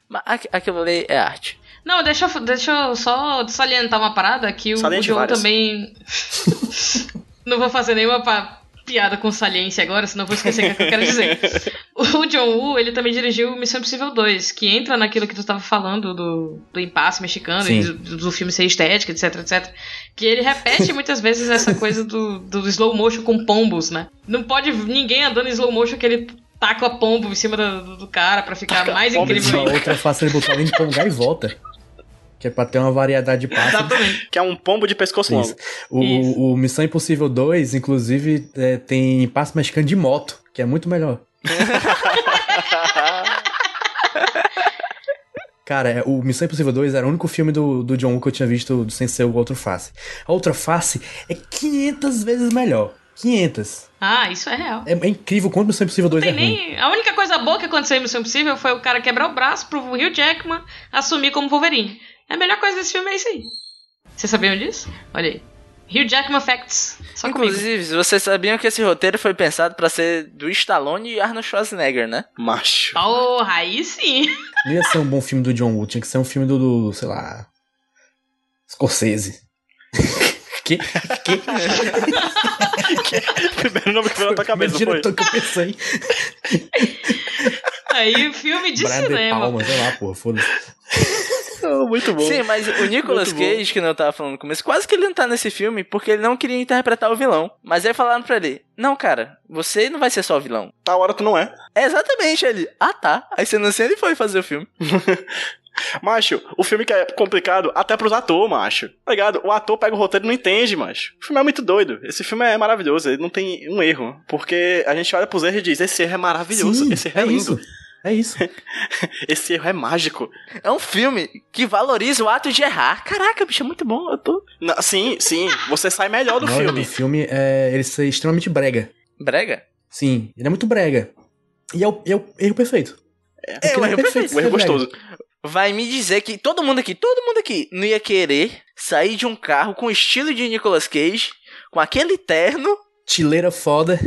Aquilo ali é arte. Não, deixa, eu- deixa eu só salientar uma parada que o, o John várias. também. Não vou fazer nenhuma pa- piada com saliência agora, senão vou esquecer o que eu quero dizer. O John Woo, ele também dirigiu Missão Impossível 2, que entra naquilo que tu estava falando do, do impasse mexicano e do, do filme ser estética, etc, etc. Que ele repete muitas vezes essa coisa do, do slow motion com pombos, né? Não pode ninguém andando em slow motion que ele taca a pombo em cima do, do cara pra ficar mais pombo em incrível outra fácil ele botar além de pombar e volta. Que é pra ter uma variedade de passos. Exatamente. Que é um pombo de pescoço longo. O, o Missão Impossível 2, inclusive, é, tem passo mexicano de moto, que é muito melhor. Cara, é, o Missão Impossível 2 era o único filme do, do John Woo que eu tinha visto sem ser o Outro Face. A Outra Face é 500 vezes melhor. 500. Ah, isso é real. É, é incrível quanto Missão Impossível 2 é Tem ruim. nem... A única coisa boa que aconteceu em Missão Impossível foi o cara quebrar o braço pro Hugh Jackman assumir como Wolverine. A melhor coisa desse filme é isso aí. Vocês sabiam disso? Olha aí. Hugh Jackman Facts. Só comigo. Inclusive, vocês sabiam que esse roteiro foi pensado pra ser do Stallone e Arnold Schwarzenegger, né? Macho. Porra, aí sim. Não ia ser um bom filme do John Woo, tinha que ser um filme do, do sei lá. Scorsese. que? Que? Primeiro nome que veio na tua cabeça, foi? que eu pensei. Aí, filme de Brad De cinema. Palma, sei lá, porra, foda-se. Muito bom. Sim, mas o Nicolas Muito bom. Cage, que eu tava falando no começo, quase que ele não tá nesse filme porque ele não queria interpretar o vilão. Mas aí falaram pra ele: Não, cara, você não vai ser só o vilão. Tá hora tu não é. É exatamente ele. Ah, tá. Aí você não sei, ele foi fazer o filme. Macho, o filme que é complicado até pros atores, macho. Tá ligado? O ator pega o roteiro e não entende, macho. O filme é muito doido. Esse filme é maravilhoso, ele não tem um erro. Porque a gente olha pros erros e diz: esse erro é maravilhoso, Sim, esse erro é, é lindo, isso. É isso. esse erro é mágico. É um filme que valoriza o ato de errar. Caraca, bicho, é muito bom. Eu tô. Na- sim, sim, você sai melhor do filme. do filme é ele ser extremamente brega. Brega? Sim, ele é muito brega. E é o, é o erro perfeito. É, Porque o erro perfeito, O erro brega. gostoso. Vai me dizer que todo mundo aqui, todo mundo aqui, não ia querer sair de um carro com o estilo de Nicolas Cage, com aquele terno, Tileira foda.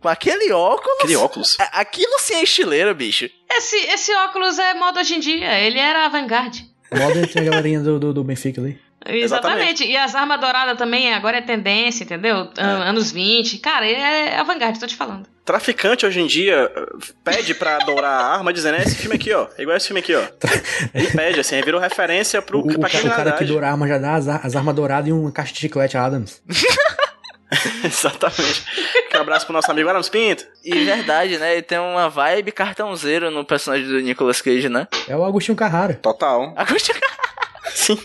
Com aquele óculos. Aquele óculos. A- Aquilo sim é estileiro, bicho. Esse, esse óculos é moda hoje em dia. Ele era avant-garde. Moda tem a galerinha do, do, do Benfica ali. Exatamente. E as armas douradas também, agora é tendência, entendeu? An- Anos 20. Cara, ele é avant-garde, tô te falando. Traficante hoje em dia uh, pede pra dourar a arma, dizendo: é esse filme aqui, ó. É igual esse filme aqui, ó. Ele pede, assim, virou referência pro, O, o, pra ca- o cara que criminalidade. doura a arma já dá as, as armas douradas e uma caixa de chiclete Adams. Exatamente. Um abraço pro nosso amigo Adams Pinto. E verdade, né? Ele tem uma vibe cartãozeiro no personagem do Nicolas Cage, né? É o Agostinho Carrara. Total. Agostinho Sim.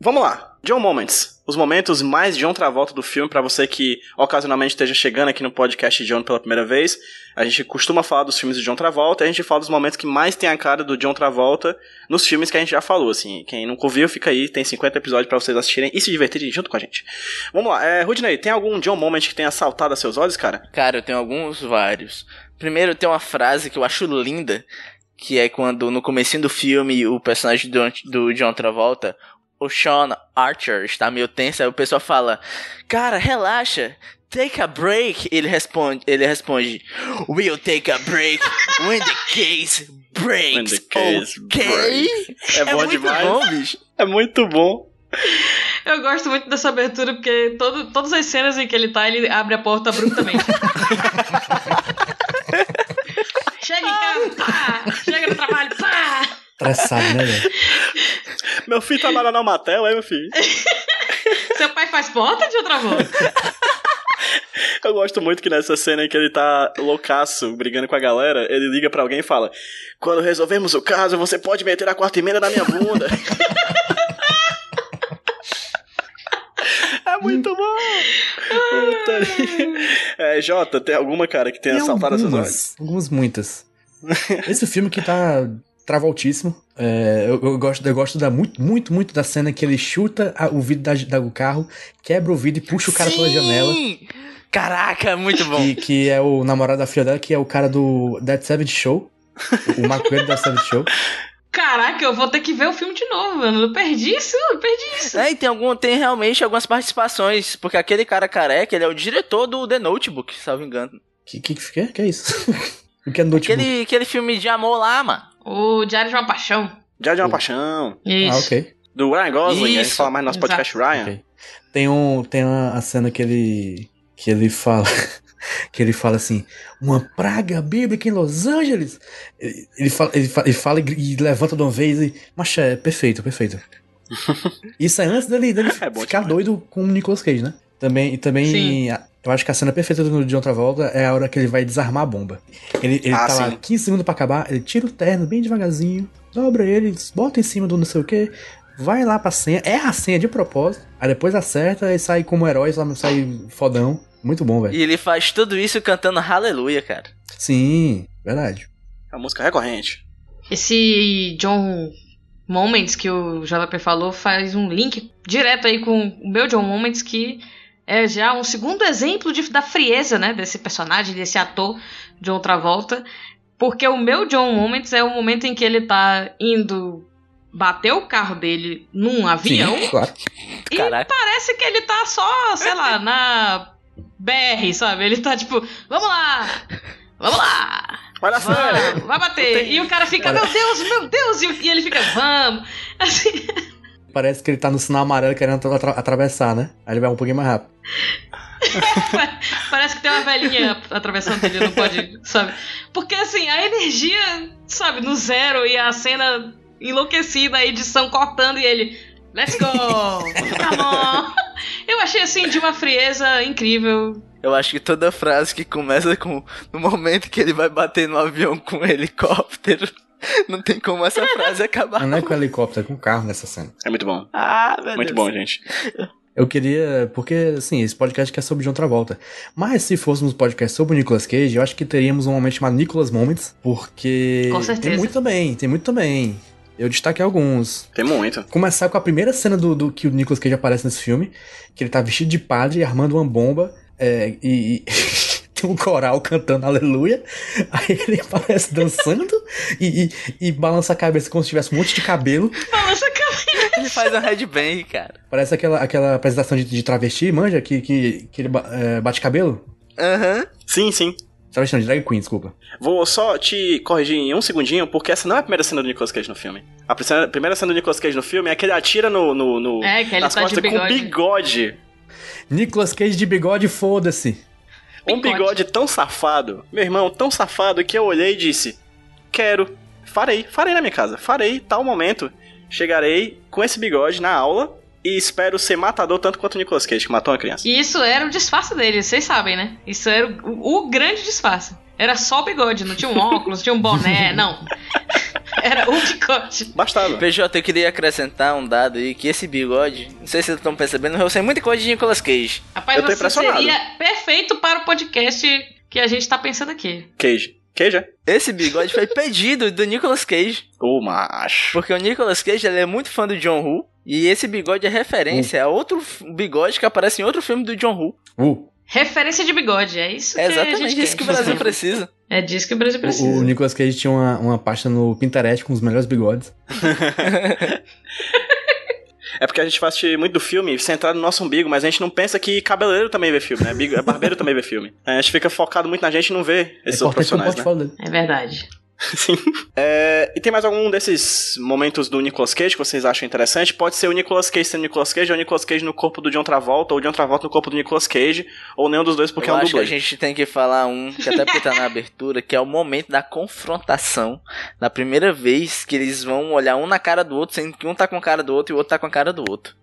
Vamos lá. John Moments. Os momentos mais John Travolta do filme, pra você que ocasionalmente esteja chegando aqui no podcast de John pela primeira vez. A gente costuma falar dos filmes de John Travolta, e a gente fala dos momentos que mais tem a cara do John Travolta nos filmes que a gente já falou, assim. Quem nunca ouviu, fica aí, tem 50 episódios pra vocês assistirem e se divertirem junto com a gente. Vamos lá. É, Rudney, tem algum John Moment que tenha saltado a seus olhos, cara? Cara, eu tenho alguns vários. Primeiro tem uma frase que eu acho linda, que é quando no comecinho do filme o personagem do, do John Travolta, o Sean Archer, está meio tenso, aí o pessoal fala: "Cara, relaxa, take a break". Ele responde, ele responde: "We'll take a break when the case breaks". When the case ok? breaks. É bom muito demais. bom, bicho. É muito bom. Eu gosto muito dessa abertura porque todo, todas as cenas em que ele tá, ele abre a porta abruptamente. Chega em casa, pá! Chega no trabalho, pá! Estressado, né? Meu filho trabalha na Matel, é, meu filho? Seu pai faz porta de outra voz. Eu gosto muito que nessa cena em que ele tá loucaço, brigando com a galera, ele liga pra alguém e fala: Quando resolvemos o caso, você pode meter a quarta emenda na minha bunda. é muito bom! É, Jota, tem alguma, cara, que tenha Tem saltado essas horas? algumas, algumas muitas. Esse filme que tá travoltíssimo. É, eu, eu gosto, eu gosto da, muito, muito, muito da cena que ele chuta a- o vidro da, da- do carro, quebra o vidro e puxa o cara pela janela. Sim! Caraca, muito bom. Que, que é o namorado da filha dela, que é o cara do Dead Seventh Show. O Marco Coelho da Seventh Show. Caraca, eu vou ter que ver o filme de novo, mano. Eu perdi isso, eu perdi isso. É, e tem, algum, tem realmente algumas participações, porque aquele cara careca, ele é o diretor do The Notebook, salvo engano. Que que, que, que é isso? o que é notebook? Aquele, aquele filme de amor lá, mano. O Diário de uma Paixão. Já de uma paixão. Isso. Ah, ok. Do Ryan Gosling, a gente Isso, fala mais no nosso exato. podcast Ryan. Ok. Tem, um, tem uma a cena que ele. que ele fala. que ele fala assim, uma praga bíblica em Los Angeles. Ele, ele fala, ele fala, ele fala e, e levanta de uma vez e. Mas é perfeito, perfeito. Isso é antes dele, dele É ficar demais. doido com o Nicolas Cage, né? Também, e também Sim. a- eu acho que a cena perfeita do John Travolta é a hora que ele vai desarmar a bomba. Ele, ele Ah, tá lá sim. 15 segundos pra acabar, ele tira o terno bem devagarzinho, dobra ele, bota em cima do não sei o que, vai lá pra senha, erra a senha de propósito, aí depois acerta e sai como herói, sai- sai fodão. Muito bom, velho. E ele faz tudo isso cantando Aleluia, cara. Sim, verdade. É uma música recorrente. Esse John Moments que o JP falou faz um link direto aí com o meu John Moments, que é já um segundo exemplo de- da frieza, né, desse personagem, desse ator John Travolta. Porque o meu John Moments é o momento em que ele tá indo bater o carro dele num avião. Sim, claro. E Caraca. parece que ele tá só, sei lá, na BR, sabe? Ele tá tipo, vamos lá! Vamos lá! Vai na série. Vamos, vai bater! E o cara fica, meu Deus, meu Deus! E, e ele fica, vamos! Assim, Parece que ele tá no sinal amarelo querendo atra- atravessar, né? Aí ele vai um pouquinho mais rápido. parece que tem uma velhinha atravessando ele, não pode, sabe? Porque assim, a energia, sabe, no zero e a cena enlouquecida, a edição cortando e ele, let's go! Come on! Eu achei assim de uma frieza incrível. Eu acho que toda frase que começa com no momento que ele vai bater no avião com um helicóptero, não tem como essa frase acabar. Não é com helicóptero, é com carro nessa cena. É muito bom. Ah, meu Muito Deus. bom, gente. Eu queria. Porque, assim, esse podcast é sobre John Travolta. Mas se fôssemos um podcast sobre o Nicolas Cage, eu acho que teríamos um momento chamado Nicolas Moments. Porque. Com certeza. Tem muito também, tem muito também. Eu destaquei alguns. Tem muito. Começar com a primeira cena do, do que o Nicolas Cage aparece nesse filme, que ele tá vestido de padre armando uma bomba é, e, e tem um coral cantando aleluia, aí ele aparece dançando e, e, e balança a cabeça como se tivesse um monte de cabelo. Balança a cabeça. Ele faz um headbang, cara. Parece aquela, aquela apresentação de, de travesti, manja, que, que, que ele é, bate cabelo. Aham. Sim, sim. Travesti não, de drag queen, desculpa. Vou só te corrigir em um segundinho, porque essa não é a primeira cena do Nicolas Cage no filme. A primeira- cena do Nicolas Cage no filme é que ele atira no, no, no- É, que ele nas tá de costas com bigode. bigode. Nicolas Cage de bigode, foda-se. Um Bigode. bigode tão safado, meu irmão, tão safado que eu olhei e disse: Quero, farei, farei na minha casa, farei, tal momento. Chegarei com esse bigode na aula e espero ser matador tanto quanto o Nicolas Cage, que matou uma criança. E isso era o disfarce dele, vocês sabem, né? Isso era o, o grande disfarce. Era só o bigode, não tinha um óculos, não tinha um boné, não. Era o bigode. Bastava. PJ, eu queria acrescentar um dado aí, que esse bigode, não sei se vocês estão percebendo, eu sei muita coisa de Nicolas Cage. Rapaz, Eu tô você impressionado. seria perfeito para o podcast que a gente tá pensando aqui. Cage. Cage, é? Esse bigode foi pedido do Nicolas Cage, Ô, macho. porque o Nicolas Cage ele é muito fã do John Woo, e esse bigode é referência a outro bigode que aparece em outro filme do John Woo. Uh, Referência de bigode, é isso É que a exatamente gente isso que o Brasil precisa. É disso que o Brasil o, precisa. o Nicolas Cage tinha uma, uma pasta no Pinterest com os melhores bigodes. É porque a gente faz muito do filme centrado no nosso umbigo, mas a gente não pensa que cabeleireiro também vê filme, né? Bigo- Barbeiro também vê filme. A gente fica focado muito na gente e não vê esses é outros com o profissionais, né? É verdade. Sim. É, e tem mais algum desses momentos do Nicolas Cage que vocês acham interessante? Pode ser o Nicolas Cage sendo Nicolas Cage, ou o Nicolas Cage no corpo do John Travolta, ou o John Travolta no corpo do Nicolas Cage, ou nenhum dos dois porque eu é um acho que a dublê. gente tem que falar um, que até porque tá na abertura, que é o momento da confrontação. Da primeira vez que eles vão olhar um na cara do outro, sendo que um tá com a cara do outro e o outro tá com a cara do outro.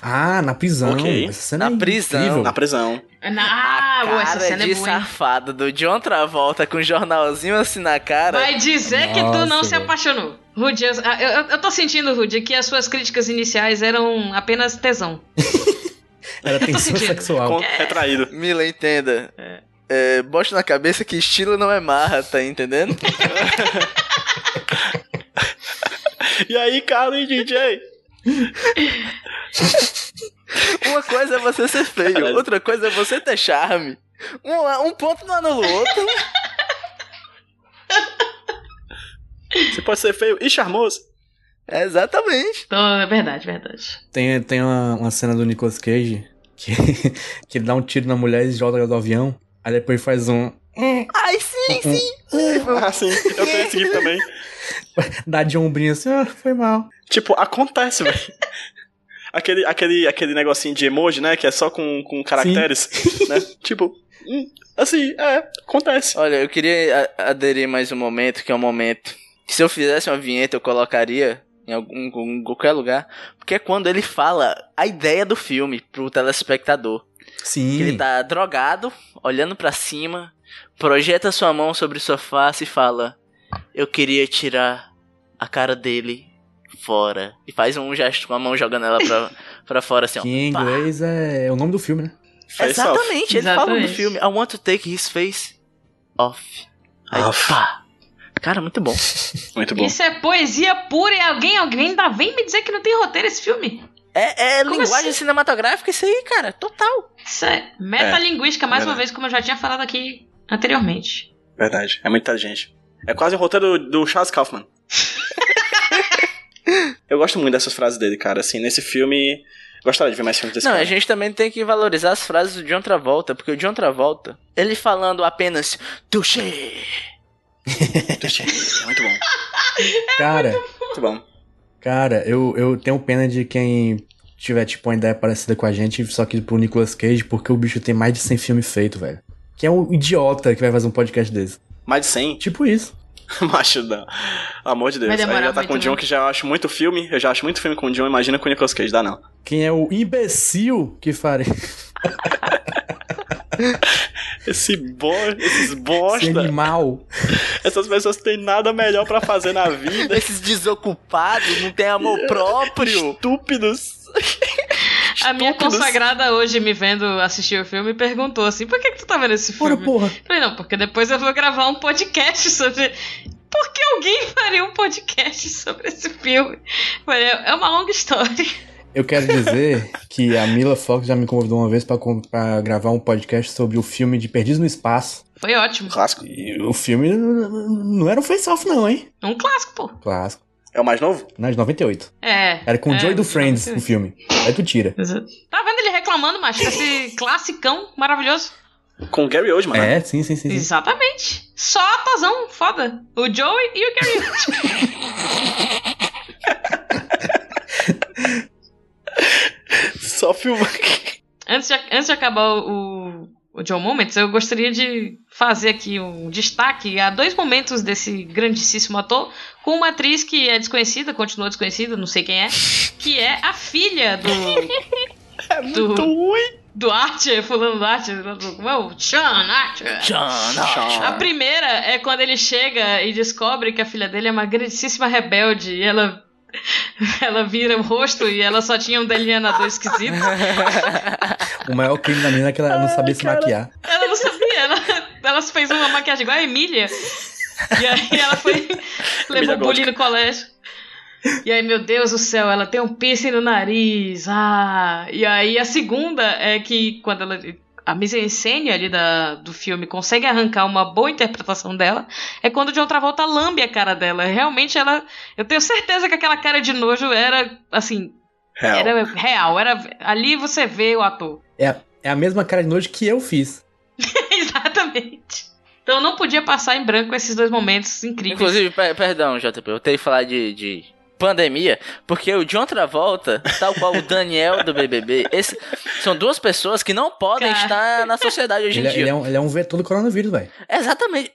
Ah, na prisão. Ok. Essa cena Na é prisão. incrível. Na prisão. Ah, ué, essa cara cena de é boa, hein? safado do John Travolta com um jornalzinho assim na cara. Vai dizer que tu não Nossa, se apaixonou. Rudy, eu, eu, eu tô sentindo, Rudy, que as suas críticas iniciais eram apenas tesão. Era tensão sexual. Com- Retraído. Mila, entenda. É, bote na cabeça que estilo não é marra, tá entendendo? E aí, Carlos e DJ? Uma coisa é você ser feio, Caralho. outra coisa é você ter charme. Um, um ponto não anula o outro. Você pode ser feio e charmoso. É, exatamente. Então, é verdade, verdade. Tem, tem uma, uma cena do Nicolas Cage que, que ele dá um tiro na mulher e joga ela do avião. Aí depois faz um. Ai, sim, sim. Ah, sim. Eu tenho esse gif também. Dá de ombrinho assim, ah, foi mal. Tipo, acontece, velho. Aquele, aquele, aquele negocinho de emoji, né? Que é só com, com caracteres, né? Tipo, Hum, Assim, é, acontece. Olha, eu queria aderir mais um momento, que é um momento que se eu fizesse uma vinheta eu colocaria em algum em qualquer lugar, porque é quando ele fala a ideia do filme pro telespectador. Sim. Que ele tá drogado, olhando pra cima, projeta sua mão sobre sua face e fala: Eu queria tirar a cara dele fora. E faz um gesto com a mão jogando ela pra, pra fora assim, ó. Que em inglês é, é o nome do filme, né? Face off. Exatamente, ele fala no Exatamente. filme: I want to take his face off. Aí, Off. pá. Cara, muito bom. Muito bom. Isso é poesia pura e alguém, alguém ainda vem me dizer que não tem roteiro esse filme. É, é linguagem assim? cinematográfica isso aí, cara. Total. Isso é metalinguística, mais uma verdade. vez, como eu já tinha falado aqui anteriormente. Verdade. É muito inteligente. É quase o roteiro do, do Charles Kaufman. Eu gosto muito dessas frases dele, cara. Assim, nesse filme. Gostaria de ver mais filmes desse Não, cara. a gente também tem que valorizar as frases do John Travolta, porque o John Travolta, ele falando apenas touché. É muito bom. Cara, Muito bom. cara, eu, eu tenho pena de quem tiver, tipo, uma ideia parecida com a gente, só que pro Nicolas Cage, porque o bicho tem mais de 100 filmes feitos, velho. Que é um idiota que vai fazer um podcast desse. Mais de 100? Tipo isso. Macho, não. Amor de Deus. Já tá com o John, não. que já acho muito filme. Eu já acho muito filme com o John. Imagina com o Nicolas Cage. Dá não. Quem é o imbecil que faria Esse bo... Esses esse bosta. animal? Essas pessoas têm nada melhor pra fazer na vida. Esses desocupados, não tem amor próprio. Estúpidos. A minha consagrada hoje, me vendo assistir o filme, perguntou assim: por que, que tu tá vendo esse Porra, filme? porra. Eu Falei, não, porque depois eu vou gravar um podcast sobre. Por que alguém faria um podcast sobre esse filme? Eu Falei, é uma longa história. Eu quero dizer que a Mila Fox já me convidou uma vez pra gravar um podcast sobre o filme de Perdidos no Espaço. Foi ótimo. Clássico. E o filme não era um face-off, não, hein? Um clássico, pô. Clássico. É o mais novo? Não, de 98. É. Era com o é, Joey do Friends o filme. Aí tu tira. Tá vendo ele reclamando, macho, desse classicão maravilhoso? Com o Gary Oldman. né? É, sim, sim, sim. sim. Exatamente. Só atozão foda. O Joey e o Gary Oldman. Só filma. Antes de, antes de acabar o, o John Moments, eu gostaria de fazer aqui um destaque a dois momentos desse grandíssimo ator com uma atriz que é desconhecida, continua desconhecida, não sei quem é, que é a filha do. É muito ruim. Do Archer, fulano do Archer, do, como é o Sean Archer. John, A primeira é quando ele chega e descobre que a filha dele é uma grandíssima rebelde e ela. Ela vira o rosto e ela só tinha um delineador esquisito. O maior crime da menina é que ela não sabia se maquiar. Ela não sabia, ela, ela fez uma maquiagem igual a Emília. E aí ela foi. levou Emília bullying no colégio. E aí, meu Deus do céu, ela tem um piercing no nariz. Ah! E aí a segunda é que quando ela. A mise-en-scène ali da, do filme consegue arrancar uma boa interpretação dela. É quando o John Travolta lambe a cara dela. Realmente ela. Eu tenho certeza que aquela cara de nojo era, assim. Real. Era real. Era, ali você vê o ator. É, a- é a mesma cara de nojo que eu fiz. Exatamente. Então eu não podia passar em branco esses dois momentos incríveis. Inclusive, per- perdão, JP, eu tenho que falar de, de pandemia, porque o John Travolta, tal qual o Daniel do BBB, esse, são duas pessoas que não podem Cara. estar na sociedade hoje em Ele, é- dia. ele é um, ele é um vetor do coronavírus, velho. Exatamente.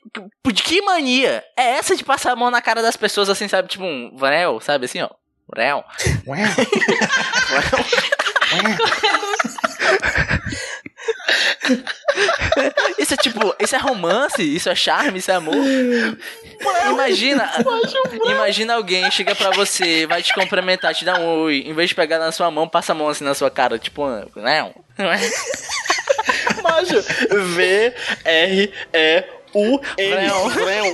De que mania é essa de passar a mão na cara das pessoas assim, sabe? Tipo um Vrel, sabe assim, ó. Vrel. Ué. Isso é tipo, isso é romance, isso é charme, isso é amor. Imagina, imagina alguém chega pra você, vai te cumprimentar, te dá um oi, em vez de pegar na sua mão, passa a mão assim na sua cara, tipo, não. Macho. V, R, E, U, N. Vrão. Vrão.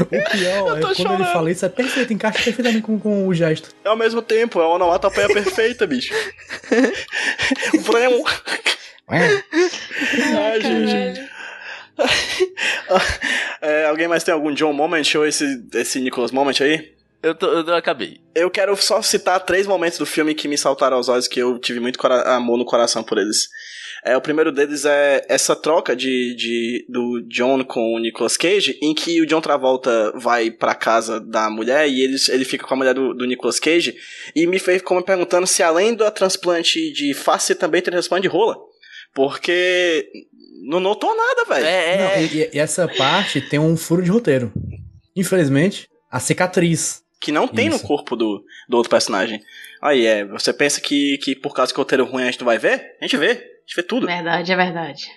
O pior é quando ele chorando. fala isso, é perfeito, encaixa perfeitamente com, com o gesto. É ao mesmo tempo, é uma onomatopeia perfeita, bicho. Vrão. Ué. Ai, gente. É, alguém mais tem algum John Moment ou esse, esse Nicholas Moment aí? Eu, tô, eu acabei. Eu quero só citar três momentos do filme que me saltaram aos olhos, que eu tive muito amor no coração por eles. É, o primeiro deles é essa troca de, de do John com o Nicolas Cage, em que o John Travolta vai pra casa da mulher e ele, ele fica com a mulher do, do Nicolas Cage, e me fez como perguntando se além do transplante de face também tem transplante de rola. Porque não notou nada, velho. É, Não, é, e, e essa parte tem um furo de roteiro. Infelizmente, a cicatriz. que não tem no Isso. corpo do, do outro personagem. Aí é, você pensa que, que por causa que o roteiro ruim a gente não vai ver? A gente vê, a gente vê tudo. Verdade, é verdade.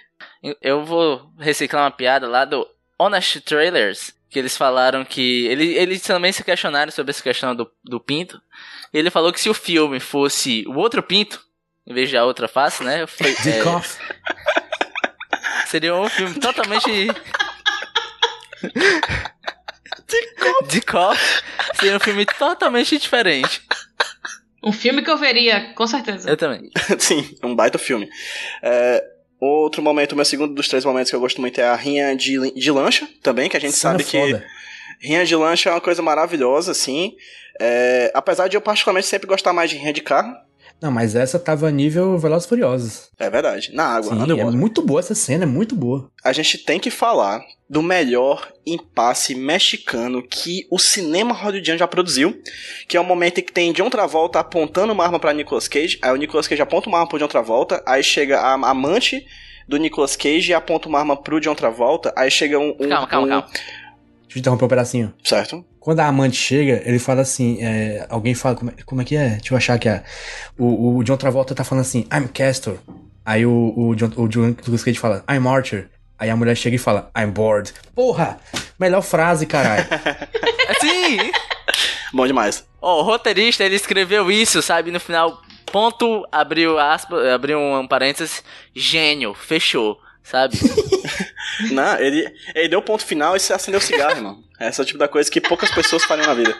Eu vou reciclar uma piada lá do Honest Trailers, que eles falaram que. Ele, eles também se questionaram sobre essa questão do, do pinto. E ele falou que se o filme fosse o outro pinto, em vez de a outra face, né? Foi, De é, seria um filme totalmente. De cof. Seria um filme totalmente diferente. Um filme que eu veria, com certeza. Eu também. Sim, um baita filme. É, outro momento, meu segundo dos três momentos que eu gosto muito é a rinha de, de lancha, também, que a gente Cena sabe que foda. rinha de lancha é uma coisa maravilhosa, assim. É, apesar de eu particularmente sempre gostar mais de rinha de carro. Não, mas essa tava nível Velozes e Furiosos. É verdade, na água, Sim, é muito boa essa cena, é muito boa. a gente tem que falar do melhor impasse mexicano que o cinema hollywoodiano já produziu, que é o momento em que tem John Travolta apontando uma arma pra Nicolas Cage, aí o Nicolas Cage aponta uma arma pro John Travolta, aí chega a amante do Nicolas Cage e aponta uma arma pro John Travolta, aí chega um... um Calma, calma, um- calma. Deixa eu interromper um pedacinho. Certo? Quando a amante chega, ele fala assim: é, alguém fala, como é, como é que é? Deixa eu achar que é. O, o John Travolta tá falando assim: I'm Castor. Aí o, o, John, o John Lucas Cage fala: I'm Archer. Aí a mulher chega e fala: I'm bored. Porra! Melhor frase, caralho. Sim! Bom demais. Ó, o roteirista, ele escreveu isso, sabe? No final, ponto, abriu aspas, abriu um parênteses, gênio, fechou, sabe? Não, ele, ele deu o ponto final e se acendeu o cigarro, irmão. Essa é o tipo da coisa que poucas pessoas fariam na vida.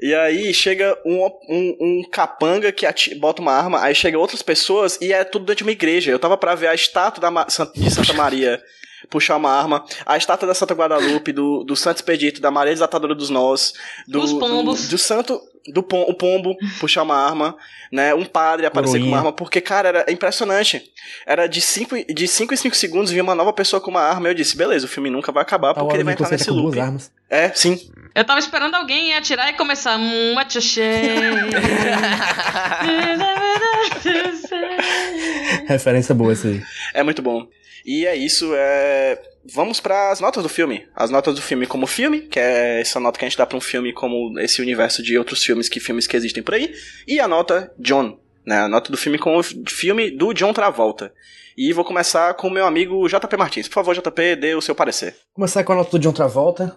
E aí chega um, um, um capanga que ati- bota uma arma, aí chega outras pessoas e é tudo dentro de uma igreja. Eu tava pra ver a estátua da de Santa Maria puxar uma arma, a estátua da Santa Guadalupe, do, do Santo Expedito, da Maria Desatadora dos Nós, do, Os pombos. do, do Santo. Do pom, o pombo puxar uma arma, né? Um padre aparecer com Coroinha. uma arma, porque, cara, era impressionante. Era de 5 de cinco em 5 segundos vinha uma nova pessoa com uma arma. Eu disse, beleza, o filme nunca vai acabar porque ele vai entrar nesse com loop. armas. É, sim. Eu tava esperando alguém atirar e começar. "Hum, what you say?" Referência boa essa aí. É muito bom. E é isso, é... Vamos para as notas do filme. As notas do filme como filme, que é essa nota que a gente dá pra um filme como esse universo de outros filmes que filmes que existem por aí. E a nota John, né? A nota do filme como filme do John Travolta. E vou começar com o meu amigo JP Martins. Por favor, JP, dê o seu parecer. Começar com a nota do John Travolta.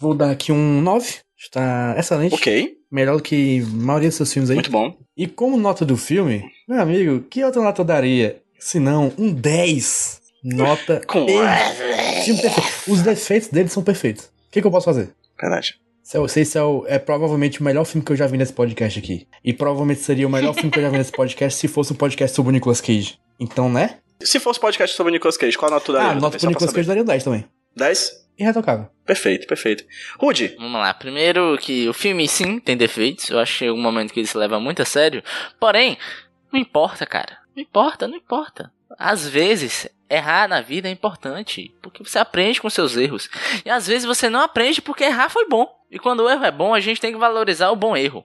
Vou dar aqui um 9. Está excelente. Ok, Melhor do que a maioria dos seus filmes aí. muito bom. E como nota do filme, meu amigo, que outra nota eu daria? Se não, um 10. Nota. Com-. Os defeitos dele são perfeitos. O que, que eu posso fazer? Verdade. Se eu sei se é, o- é provavelmente o melhor filme que eu já vi nesse podcast aqui. E provavelmente seria o melhor filme que eu já vi nesse podcast se fosse um podcast sobre o Nicolas Cage. Então, né? Se fosse podcast sobre o Nicolas Cage, qual a nota tu daria? Ah, nota pro Nicolas Cage daria 10 também. 10? Irretocável. Perfeito, perfeito. Rude, Vamos lá, primeiro que o filme sim tem defeitos, eu acho que é um momento que ele se leva muito a sério, porém, não importa, cara. Não importa, não importa. Às vezes, errar na vida é importante, porque você aprende com seus erros. E às vezes você não aprende porque errar foi bom. E quando o erro é bom, a gente tem que valorizar o bom erro.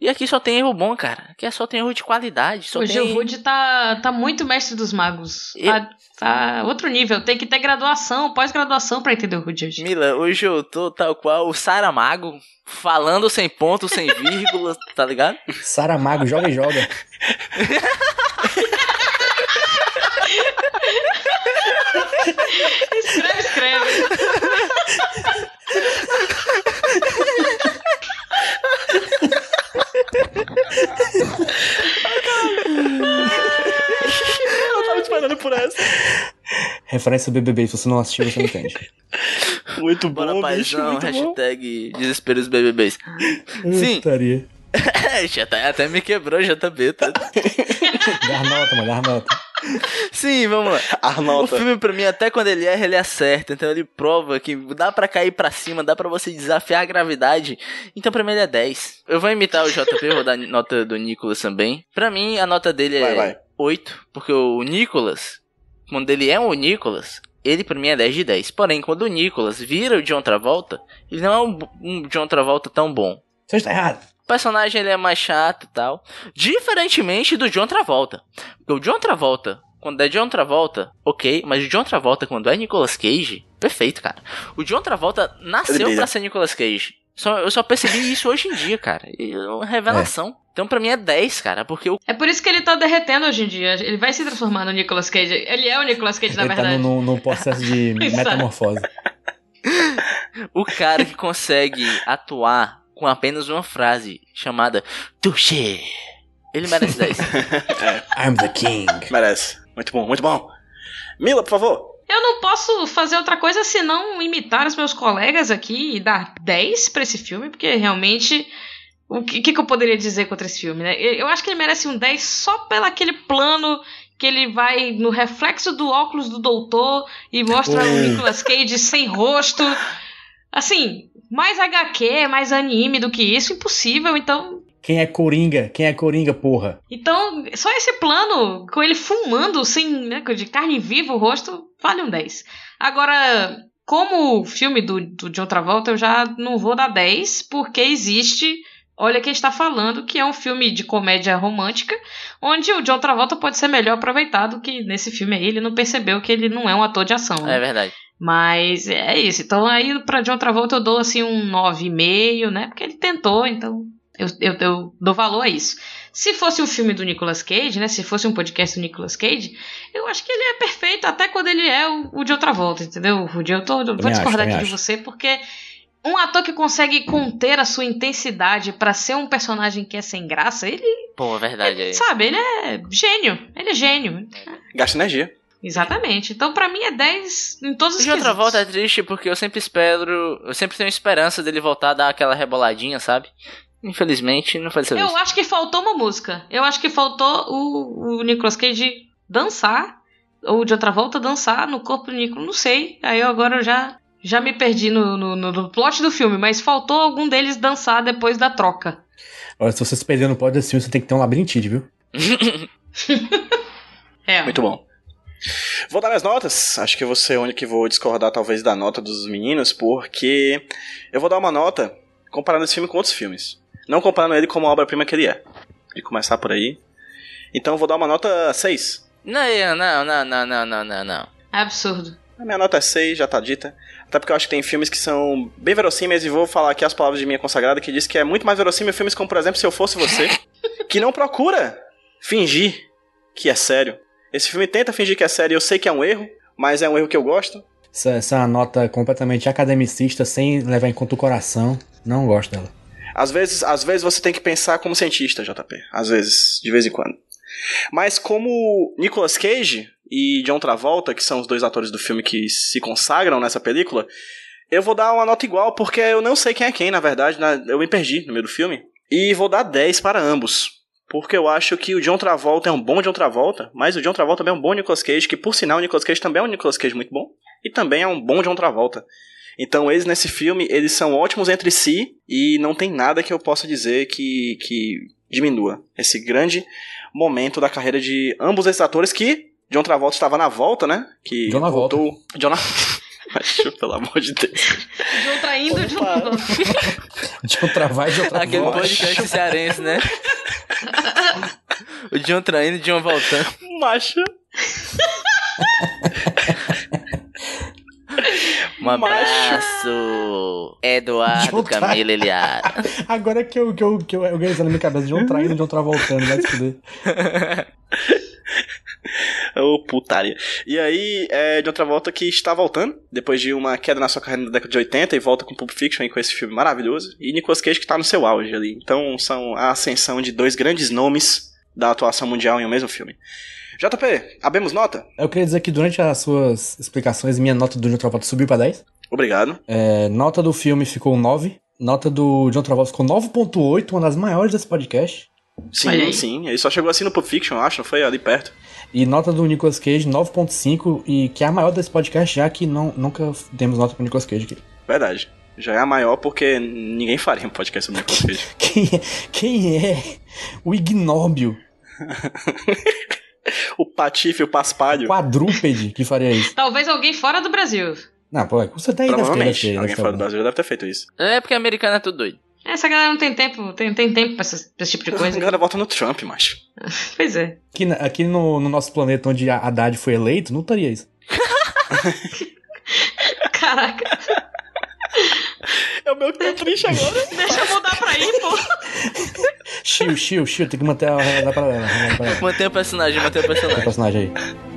E aqui só tem erro bom, cara. Aqui só tem erro de qualidade. Só o tem... Gil Wood tá, tá muito mestre dos magos. E- Tá, tá outro nível. Tem que ter graduação, pós-graduação pra entender o Wood hoje. Mila, hoje eu tô tal qual o Saramago, falando sem ponto, sem vírgula, tá ligado? Saramago, joga e joga. Escreve, escreve. eu tava esperando por essa. Referência BBB, se você não assistiu, você não entende. Muito Bora bom, bicho, paizão, bom. hashtag desespero dos BBBs. Sim. Putaria. já tá- até me quebrou, JB, tá? Dá nota, mano, dá nota. Sim, vamos lá. A O filme, pra mim, até quando ele erra, ele acerta. Então ele prova que dá pra cair pra cima, dá pra você desafiar a gravidade. Então pra mim ele é 10. Eu vou imitar o JP, vou dar nota do Nicolas também. Pra mim, a nota dele Vai, é vai. 8, porque o Nicolas, quando ele é o Nicolas, ele pra mim é 10 de 10. Porém, quando o Nicolas vira o John Travolta, ele não é um, um John Travolta tão bom. Você está errado. O personagem ele é mais chato e tal. Diferentemente do John Travolta. Porque o John Travolta, quando é John Travolta, ok. Mas o John Travolta, quando é Nicolas Cage, perfeito, cara. O John Travolta Ele nasceu brilha. pra ser Nicolas Cage. Só, eu só percebi isso hoje em dia, cara. E é uma revelação. Então pra mim é 10, cara. Porque o É por isso que ele tá derretendo hoje em dia. Ele vai se transformar no Nicolas Cage. Ele é o Nicolas Cage, na Ele tá verdade. num, num processo de metamorfose. O cara que consegue atuar com apenas uma frase chamada Touché. Ele merece 10. I'm the king. Merece. Muito bom, muito bom. Mila, por favor. Eu não posso fazer outra coisa senão imitar os meus colegas aqui e dar 10 pra esse filme, porque realmente. O que, que que eu poderia dizer contra esse filme, né? Eu acho que ele merece um 10 só pelo aquele plano que ele vai no reflexo do óculos do doutor e mostra o Ui. Nicolas Cage sem rosto. Assim, mais HQ, mais anime do que isso, impossível. Então, Quem é Coringa? Quem é Coringa, porra? então, só esse plano, com ele fumando, sem, né, de carne viva o rosto, vale um 10. Agora, como o filme do, do John Travolta, eu já não vou dar 10, porque existe. Olha quem está falando, que é um filme de comédia romântica, onde o John Travolta pode ser melhor aproveitado que nesse filme aí. Ele não percebeu que ele não é um ator de ação. né? é verdade. Mas é isso. Então aí pra John Travolta eu dou assim um 9,5, né? Porque ele tentou, então eu, eu, eu dou valor a isso. Se fosse um filme do Nicolas Cage, né? Se fosse um podcast do Nicolas Cage, eu acho que ele é perfeito até quando ele é o, o de outra volta, entendeu? Rudy? Eu, tô, eu vou acho, discordar também aqui de acho. você, porque um ator que consegue conter a sua intensidade pra ser um personagem que é sem graça, ele, Pô, é verdade. É. sabe, ele é gênio. Ele é gênio. Gasta energia. Exatamente. Então, pra mim, é 10 em todos os De outra volta é triste porque eu sempre espero. Eu sempre tenho esperança dele voltar a dar aquela reboladinha, sabe? Infelizmente, não foi dessa. Eu acho que faltou uma música. Eu acho que faltou o, o Nicolas Cage dançar, ou de outra volta dançar no corpo do Nicolas. Não sei. Aí eu agora eu já, já me perdi no, no, no- no plot do filme, mas faltou algum deles dançar depois da troca. Olha, se você se perder no pódio desse filme, você tem que ter um labirintite, viu? É. Muito bom. Vou dar minhas notas. Acho que eu vou ser o único que vou discordar, talvez, da nota dos meninos, porque eu vou dar uma nota comparando esse filme com outros filmes. Não comparando ele como a obra-prima que ele é. E começar por aí. Então eu vou dar uma nota 6. Não, não, não, não, não, não, não, não. Absurdo. A minha nota é 6, já tá dita. Até porque eu acho que tem filmes que são bem verossímeis e vou falar aqui as palavras de minha consagrada que diz que é muito mais verossímil filmes como, por exemplo, Se Eu Fosse Você, que não procura fingir que é sério. Esse filme tenta fingir que é sério, eu sei que é um erro, mas é um erro que eu gosto. Essa, essa é uma nota completamente academicista, sem levar em conta o coração. Não gosto dela. Às vezes, às vezes você tem que pensar como cientista, JP. Às vezes, de vez em quando. Mas como Nicolas Cage e John Travolta, que são os dois atores do filme que se consagram nessa película, eu vou dar uma nota igual, porque eu não sei quem é quem, na verdade, eu me perdi no meio do filme. E vou dar 10 para ambos. Porque eu acho que o John Travolta é um bom John Travolta, mas o John Travolta também é um bom Nicolas Cage, que por sinal o Nicolas Cage também é um Nicolas Cage muito bom, e também é um bom John Travolta. Então eles nesse filme, eles são ótimos entre si e não tem nada que eu possa dizer que, que diminua esse grande momento da carreira de ambos esses atores que John Travolta estava na volta, né? Que John na volta. voltou. John na... Macho, pelo amor de Deus. John traindo, John Opa. De outra vai, de outra Aquele volta. podcast cearense, né? o John traindo e o John voltando. Macho. Um abraço, Eduardo John Camilo Eliara. Agora que eu, que eu, que eu organizei na minha cabeça, de um traindo, de um voltando, vai se fuder. Ô, putaria. E aí, é de outra volta que está voltando, depois de uma queda na sua carreira na década de 80 e volta com Pulp Fiction e com esse filme maravilhoso. E Nicolas Cage que está no seu auge ali. Então, são a ascensão de dois grandes nomes da atuação mundial em um mesmo filme. JP, abemos nota? Eu queria dizer que durante as suas explicações, minha nota do John Travolta subiu pra 10. Obrigado. É, nota do filme ficou 9. Nota do John Travolta ficou 9.8, uma das maiores desse podcast. Sim, aí. sim. Ele só chegou assim no Pulp Fiction, acho, não foi? Ali perto. E nota do Nicolas Cage 9.5 e que é a maior desse podcast, já que não, nunca demos nota pro Nicolas Cage aqui. Verdade. Já é a maior porque ninguém faria um podcast sobre Nicolas Cage. Quem é, quem é o ignóbio o Patife, o Paspalho. quadrúpede que faria isso? Talvez alguém fora do Brasil. Não, pô, você ter, deve Provavelmente. Alguém fora do. Brasil já deve ter feito isso. É porque americano é tudo doido. Essa galera não tem tempo, tem, tem tempo pra, essas- pra esse tipo de A coisa. galera vota no Trump, macho. Pois é. Aqui, aqui no, no nosso planeta onde a Haddad foi eleito, não estaria isso. Caraca, É o meu que tá triste agora. deixa eu mudar pra aí, pô. Chiu, chiu, chiu, tem que manter a realidade paralela. a realidade paralela. Mantém o personagem, mantém o personagem. personagem aí.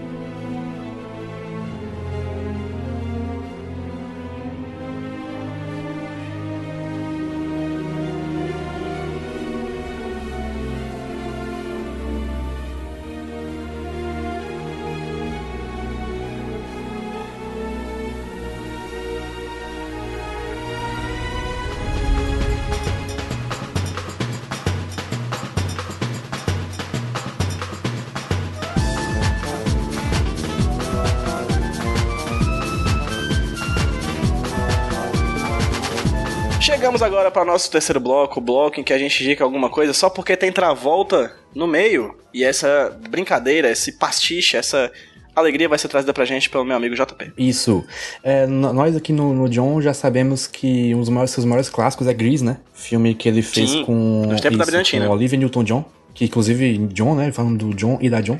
Para nosso terceiro bloco, o bloco em que a gente indica alguma coisa só porque tem Travolta no meio. E essa brincadeira, esse pastiche, essa alegria vai ser trazida pra gente pelo meu amigo JP. Isso. É, nós aqui no, no John já sabemos que um dos maiores, seus maiores clássicos é Grease, né? Filme que ele fez Sim, com, nos tempos da Brilhantina. com Olivia Newton-John. Que inclusive John, né? Falando do John e da John.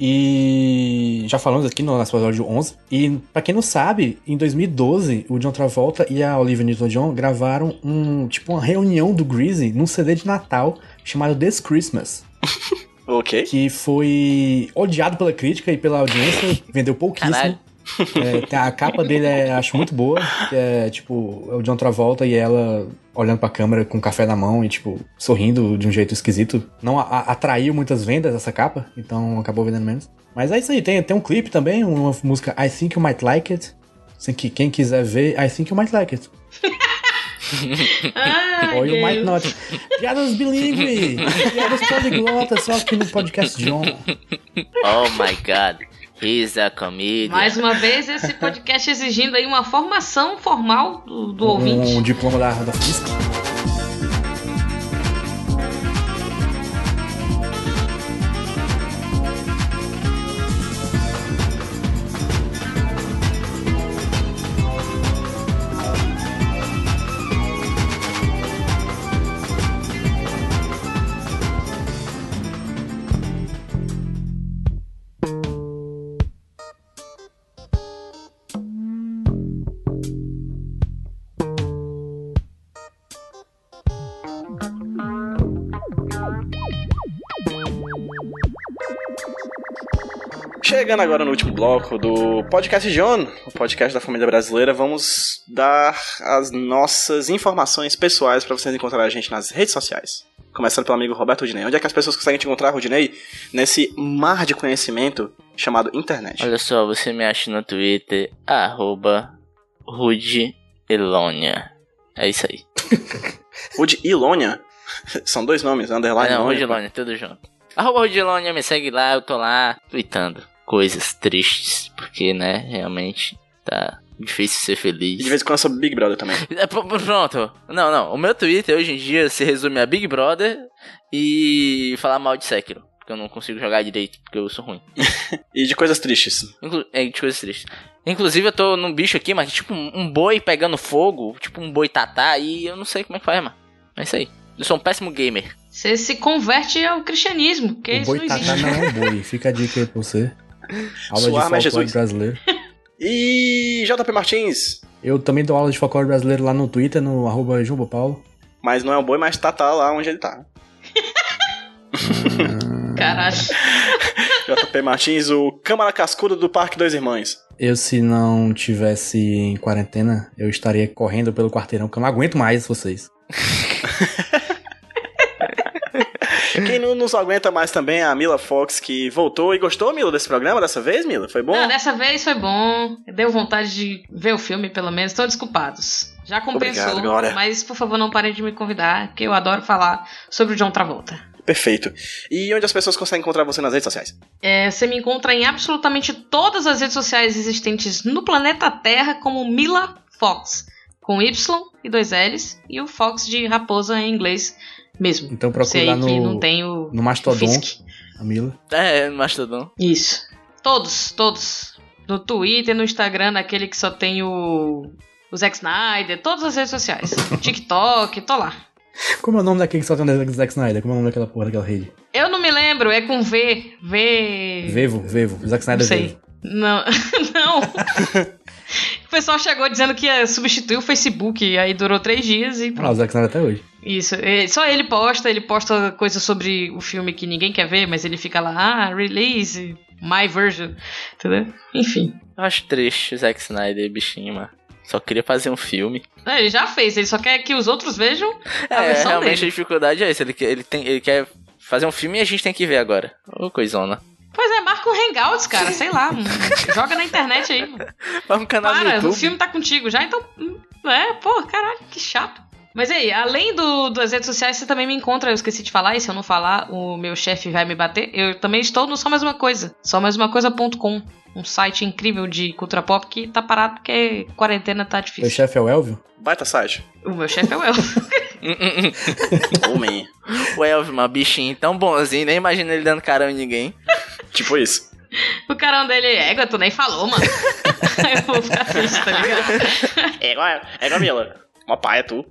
E já falamos aqui no nosso episódio 11. E pra quem não sabe, em 2012, o John Travolta e a Olivia Newton-John gravaram um tipo uma reunião do Greasy num CD de Natal chamado This Christmas. Ok. Que foi odiado pela crítica e pela audiência, vendeu pouquíssimo. Caralho. É, a capa dele é, acho muito boa, que é tipo, é o John Travolta e ela olhando pra câmera com café na mão e tipo, sorrindo de um jeito esquisito. Não a- a- atraiu muitas vendas essa capa, então acabou vendendo menos. Mas é isso aí, tem, tem um clipe também, uma música I Think You Might Like It. Assim, que quem quiser ver, I Think You Might Like It. Ai, Or you might not. Piadas bilíngue! Piadas poliglotas, só aqui no podcast John. Oh my god. He's a comedian. Mais uma vez, esse podcast exigindo aí uma formação formal do, do ouvinte. Um diploma da, da FISC. Chegando agora no último bloco do podcast John, o podcast da família brasileira, vamos dar as nossas informações pessoais para vocês encontrarem a gente nas redes sociais. Começando pelo amigo Roberto Rudinei. Onde é que as pessoas conseguem te encontrar, Rudinei? Nesse mar de conhecimento chamado internet. Olha só, você me acha no Twitter, arroba Rudeelonia. É isso aí. Rude Ilônia. São dois nomes, underline. Ah, não, Ilônia. Rudeelonia, tudo junto. Arroba Rudeelonia, me segue lá, eu tô lá tweetando coisas tristes, porque, né, realmente tá difícil ser E feliz. de vez em quando sobre Big Brother também. É, Pronto. Não, não. O meu Twitter hoje em dia se resume a Big Brother e falar mal de Sekiro. Porque eu não consigo jogar direito, porque eu sou ruim. E de coisas tristes. Inclu é, de coisas tristes. Inclusive, eu tô num bicho aqui, mas tipo um boi pegando fogo, tipo um boi tatá, e eu não sei como é que faz, mano. É isso aí. Eu sou um péssimo gamer. Você se converte ao cristianismo, porque O isso não boi tatá existe. não é um boi. Fica a dica aí pra você. Aula Sua de folclore Jesus. brasileiro. E JP Martins. Eu também dou aula de folclore brasileiro lá no Twitter, no arroba Jumbo Paulo. Mas não é um boi, mas tá, tá lá onde ele tá. Caralho. JP Martins, o Câmara Cascudo do Parque Dois Irmãos. Eu, se não tivesse em quarentena, eu estaria correndo pelo quarteirão, porque eu não aguento mais vocês. Quem não nos aguenta mais também é a Mila Fox, que voltou e gostou, Mila, desse programa dessa vez, Mila? Foi bom? Não, dessa vez foi bom. Deu vontade de ver o filme, pelo menos. Estão desculpados. Já compensou. Obrigado, mas, por favor, não parem de me convidar, que eu adoro falar sobre o John Travolta. Perfeito. E onde as pessoas conseguem encontrar você nas redes sociais? É, você me encontra em absolutamente todas as redes sociais existentes no planeta Terra como Mila Fox, com Y e dois L's, e o Fox de raposa em inglês mesmo. Então Sei procura que no, não tem o, no Mastodon, Fisk. a Mila. É, Mastodon. Isso. Todos, todos. No Twitter, no Instagram, naquele que só tem o, o Zack Snyder, todas as redes sociais. TikTok, tô lá. Como é o nome daquele que só tem o Zack Snyder? Como é o nome daquela porra daquela rede? Eu não me lembro, é com V. V. Vevo, Vevo. Zack Não Snyder sei. Vevo. Não, não. o pessoal chegou dizendo que ia substituir o Facebook, e aí durou três dias e Ah, o. Zack Snyder até hoje. Isso. Só ele posta, ele posta coisas sobre o filme que ninguém quer ver, mas ele fica lá, ah, release, my version, entendeu? Enfim. Eu acho triste o Zack Snyder, bichinho, mano. Só queria fazer um filme. É, Ele já fez, ele só quer que os outros vejam a É, versão realmente a dele. dificuldade é essa. Ele, ele, tem, ele quer fazer um filme e a gente tem que ver agora. Ô, coisona. Pois é, marca o Hangouts, cara, sei lá. joga na internet aí. mano. Faz um canal no Para, YouTube. o filme tá contigo já, então. hum, É, pô, caralho, que chato. Mas aí, além do, das redes sociais, você também me encontra, eu esqueci de falar, e se eu não falar, o meu chefe vai me bater. Eu também estou no Só Mais Uma Coisa, só mais uma coisa.com, um site incrível de cultura pop que tá parado porque quarentena tá Meu difícil. chefe é o Elvio? Baita site. O meu chefe é o El. Homem. o Elvima, bichinho tão bonzinho, nem imagina ele dando carão em ninguém. Tipo isso. o carão dele é égua, tu nem falou, mano. Eu vou ficar triste, tá ligado? É igual, é igual a Mila. Uma paia, tu.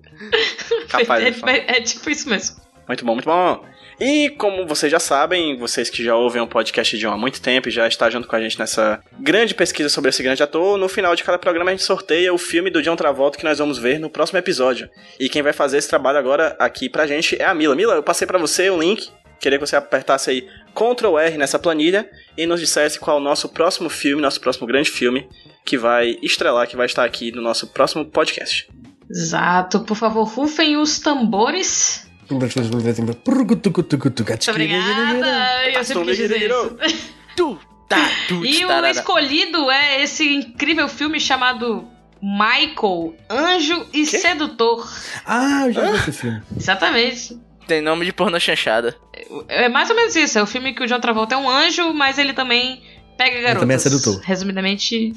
Capaz de falar. é, é tipo isso mesmo. Muito bom, muito bom. E como vocês já sabem, vocês que já ouvem o podcast de John há muito tempo e já está junto com a gente nessa grande pesquisa sobre esse grande ator, no final de cada programa a gente sorteia o filme do John Travolta que nós vamos ver no próximo episódio. E quem vai fazer esse trabalho agora aqui pra gente é a Mila. Mila, eu passei pra você o link. Queria que você apertasse aí Ctrl R nessa planilha e nos dissesse qual é o nosso próximo filme, nosso próximo grande filme que vai estrelar, que vai estar aqui no nosso próximo podcast. Exato, por favor, rufem os tambores. Muito obrigada, eu sempre quis dizer isso. Tu, tá, tu, E o escolhido é esse incrível filme chamado Michael, Anjo e Sedutor. Ah, eu já vi esse filme. Exatamente. Tem nome de porno chanchada. É mais ou menos isso. É o filme que o John Travolta é um anjo, mas ele também pega garotas. também é sedutor. Resumidamente,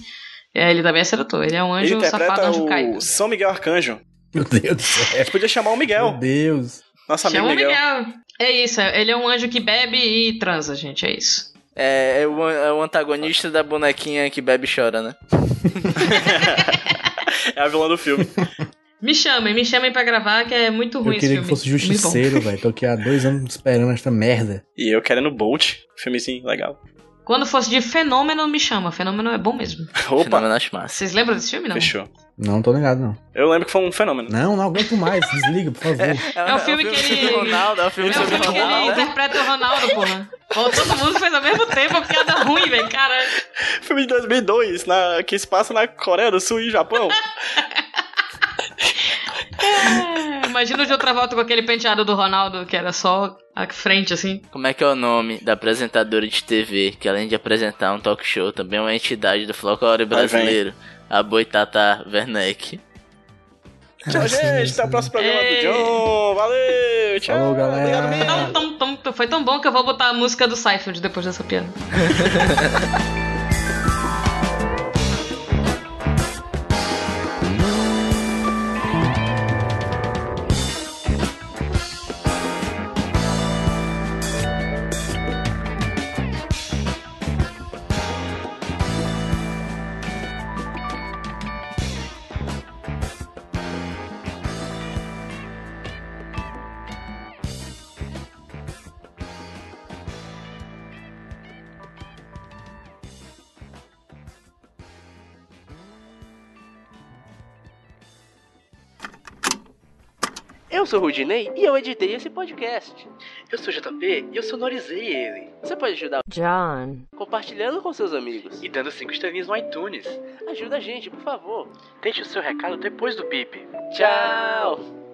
é, ele também é sedutor. Ele é um Ele anjo safado, interpreta anjo caído. o São Miguel Arcanjo. Meu Deus do céu. A gente podia chamar o Miguel, Meu Deus. nosso amigo Chama o Miguel. Miguel. É isso, ele é um anjo que bebe e transa, gente. É isso. É, é o, é o antagonista da bonequinha que bebe e chora, né? É a vilã do filme. Me chamem, me chamem pra gravar, que é muito ruim Eu queria esse que fosse filme. Muito bom. justiceiro, velho. Tô aqui há dois anos esperando esta merda. E eu querendo Bolt, filmezinho legal. Quando fosse de Fenômeno, me chama. Fenômeno é bom mesmo. Opa, Fenômeno acho massa. Vocês lembram desse filme, não? fechou. Não tô ligado, não. Eu lembro que foi um fenômeno. Não, não aguento mais. Desliga, por favor. É o filme que ele- sobre Ronaldo, é o É filme o sobre filme que ele interpreta o Ronaldo, porra. Pô, todo mundo fez ao mesmo tempo, a piada ruim, velho, cara. Filme de 2002, na, que se passa na Coreia do Sul e Japão. É, Imagina o de outra volta com aquele penteado do Ronaldo, que era só a frente, assim. Como é que é o nome da apresentadora de TV, que além de apresentar um talk show, também é uma entidade do folclore brasileiro, a Boitata Werneck. Tchau, gente. Até o próximo programa Ei. do John. Valeu. Tchau. Falou, galera. Obrigado. Tão, tão, tão, foi tão bom que eu vou botar a música do Seinfeld depois dessa piada. sou o Rudinei e eu editei esse podcast. Eu sou o JP e eu sonorizei ele. Você pode ajudar John. compartilhando com seus amigos E dando cinco estrelinhas no iTunes. Ajuda a gente, por favor. Deixe o seu recado depois do bip. Tchau!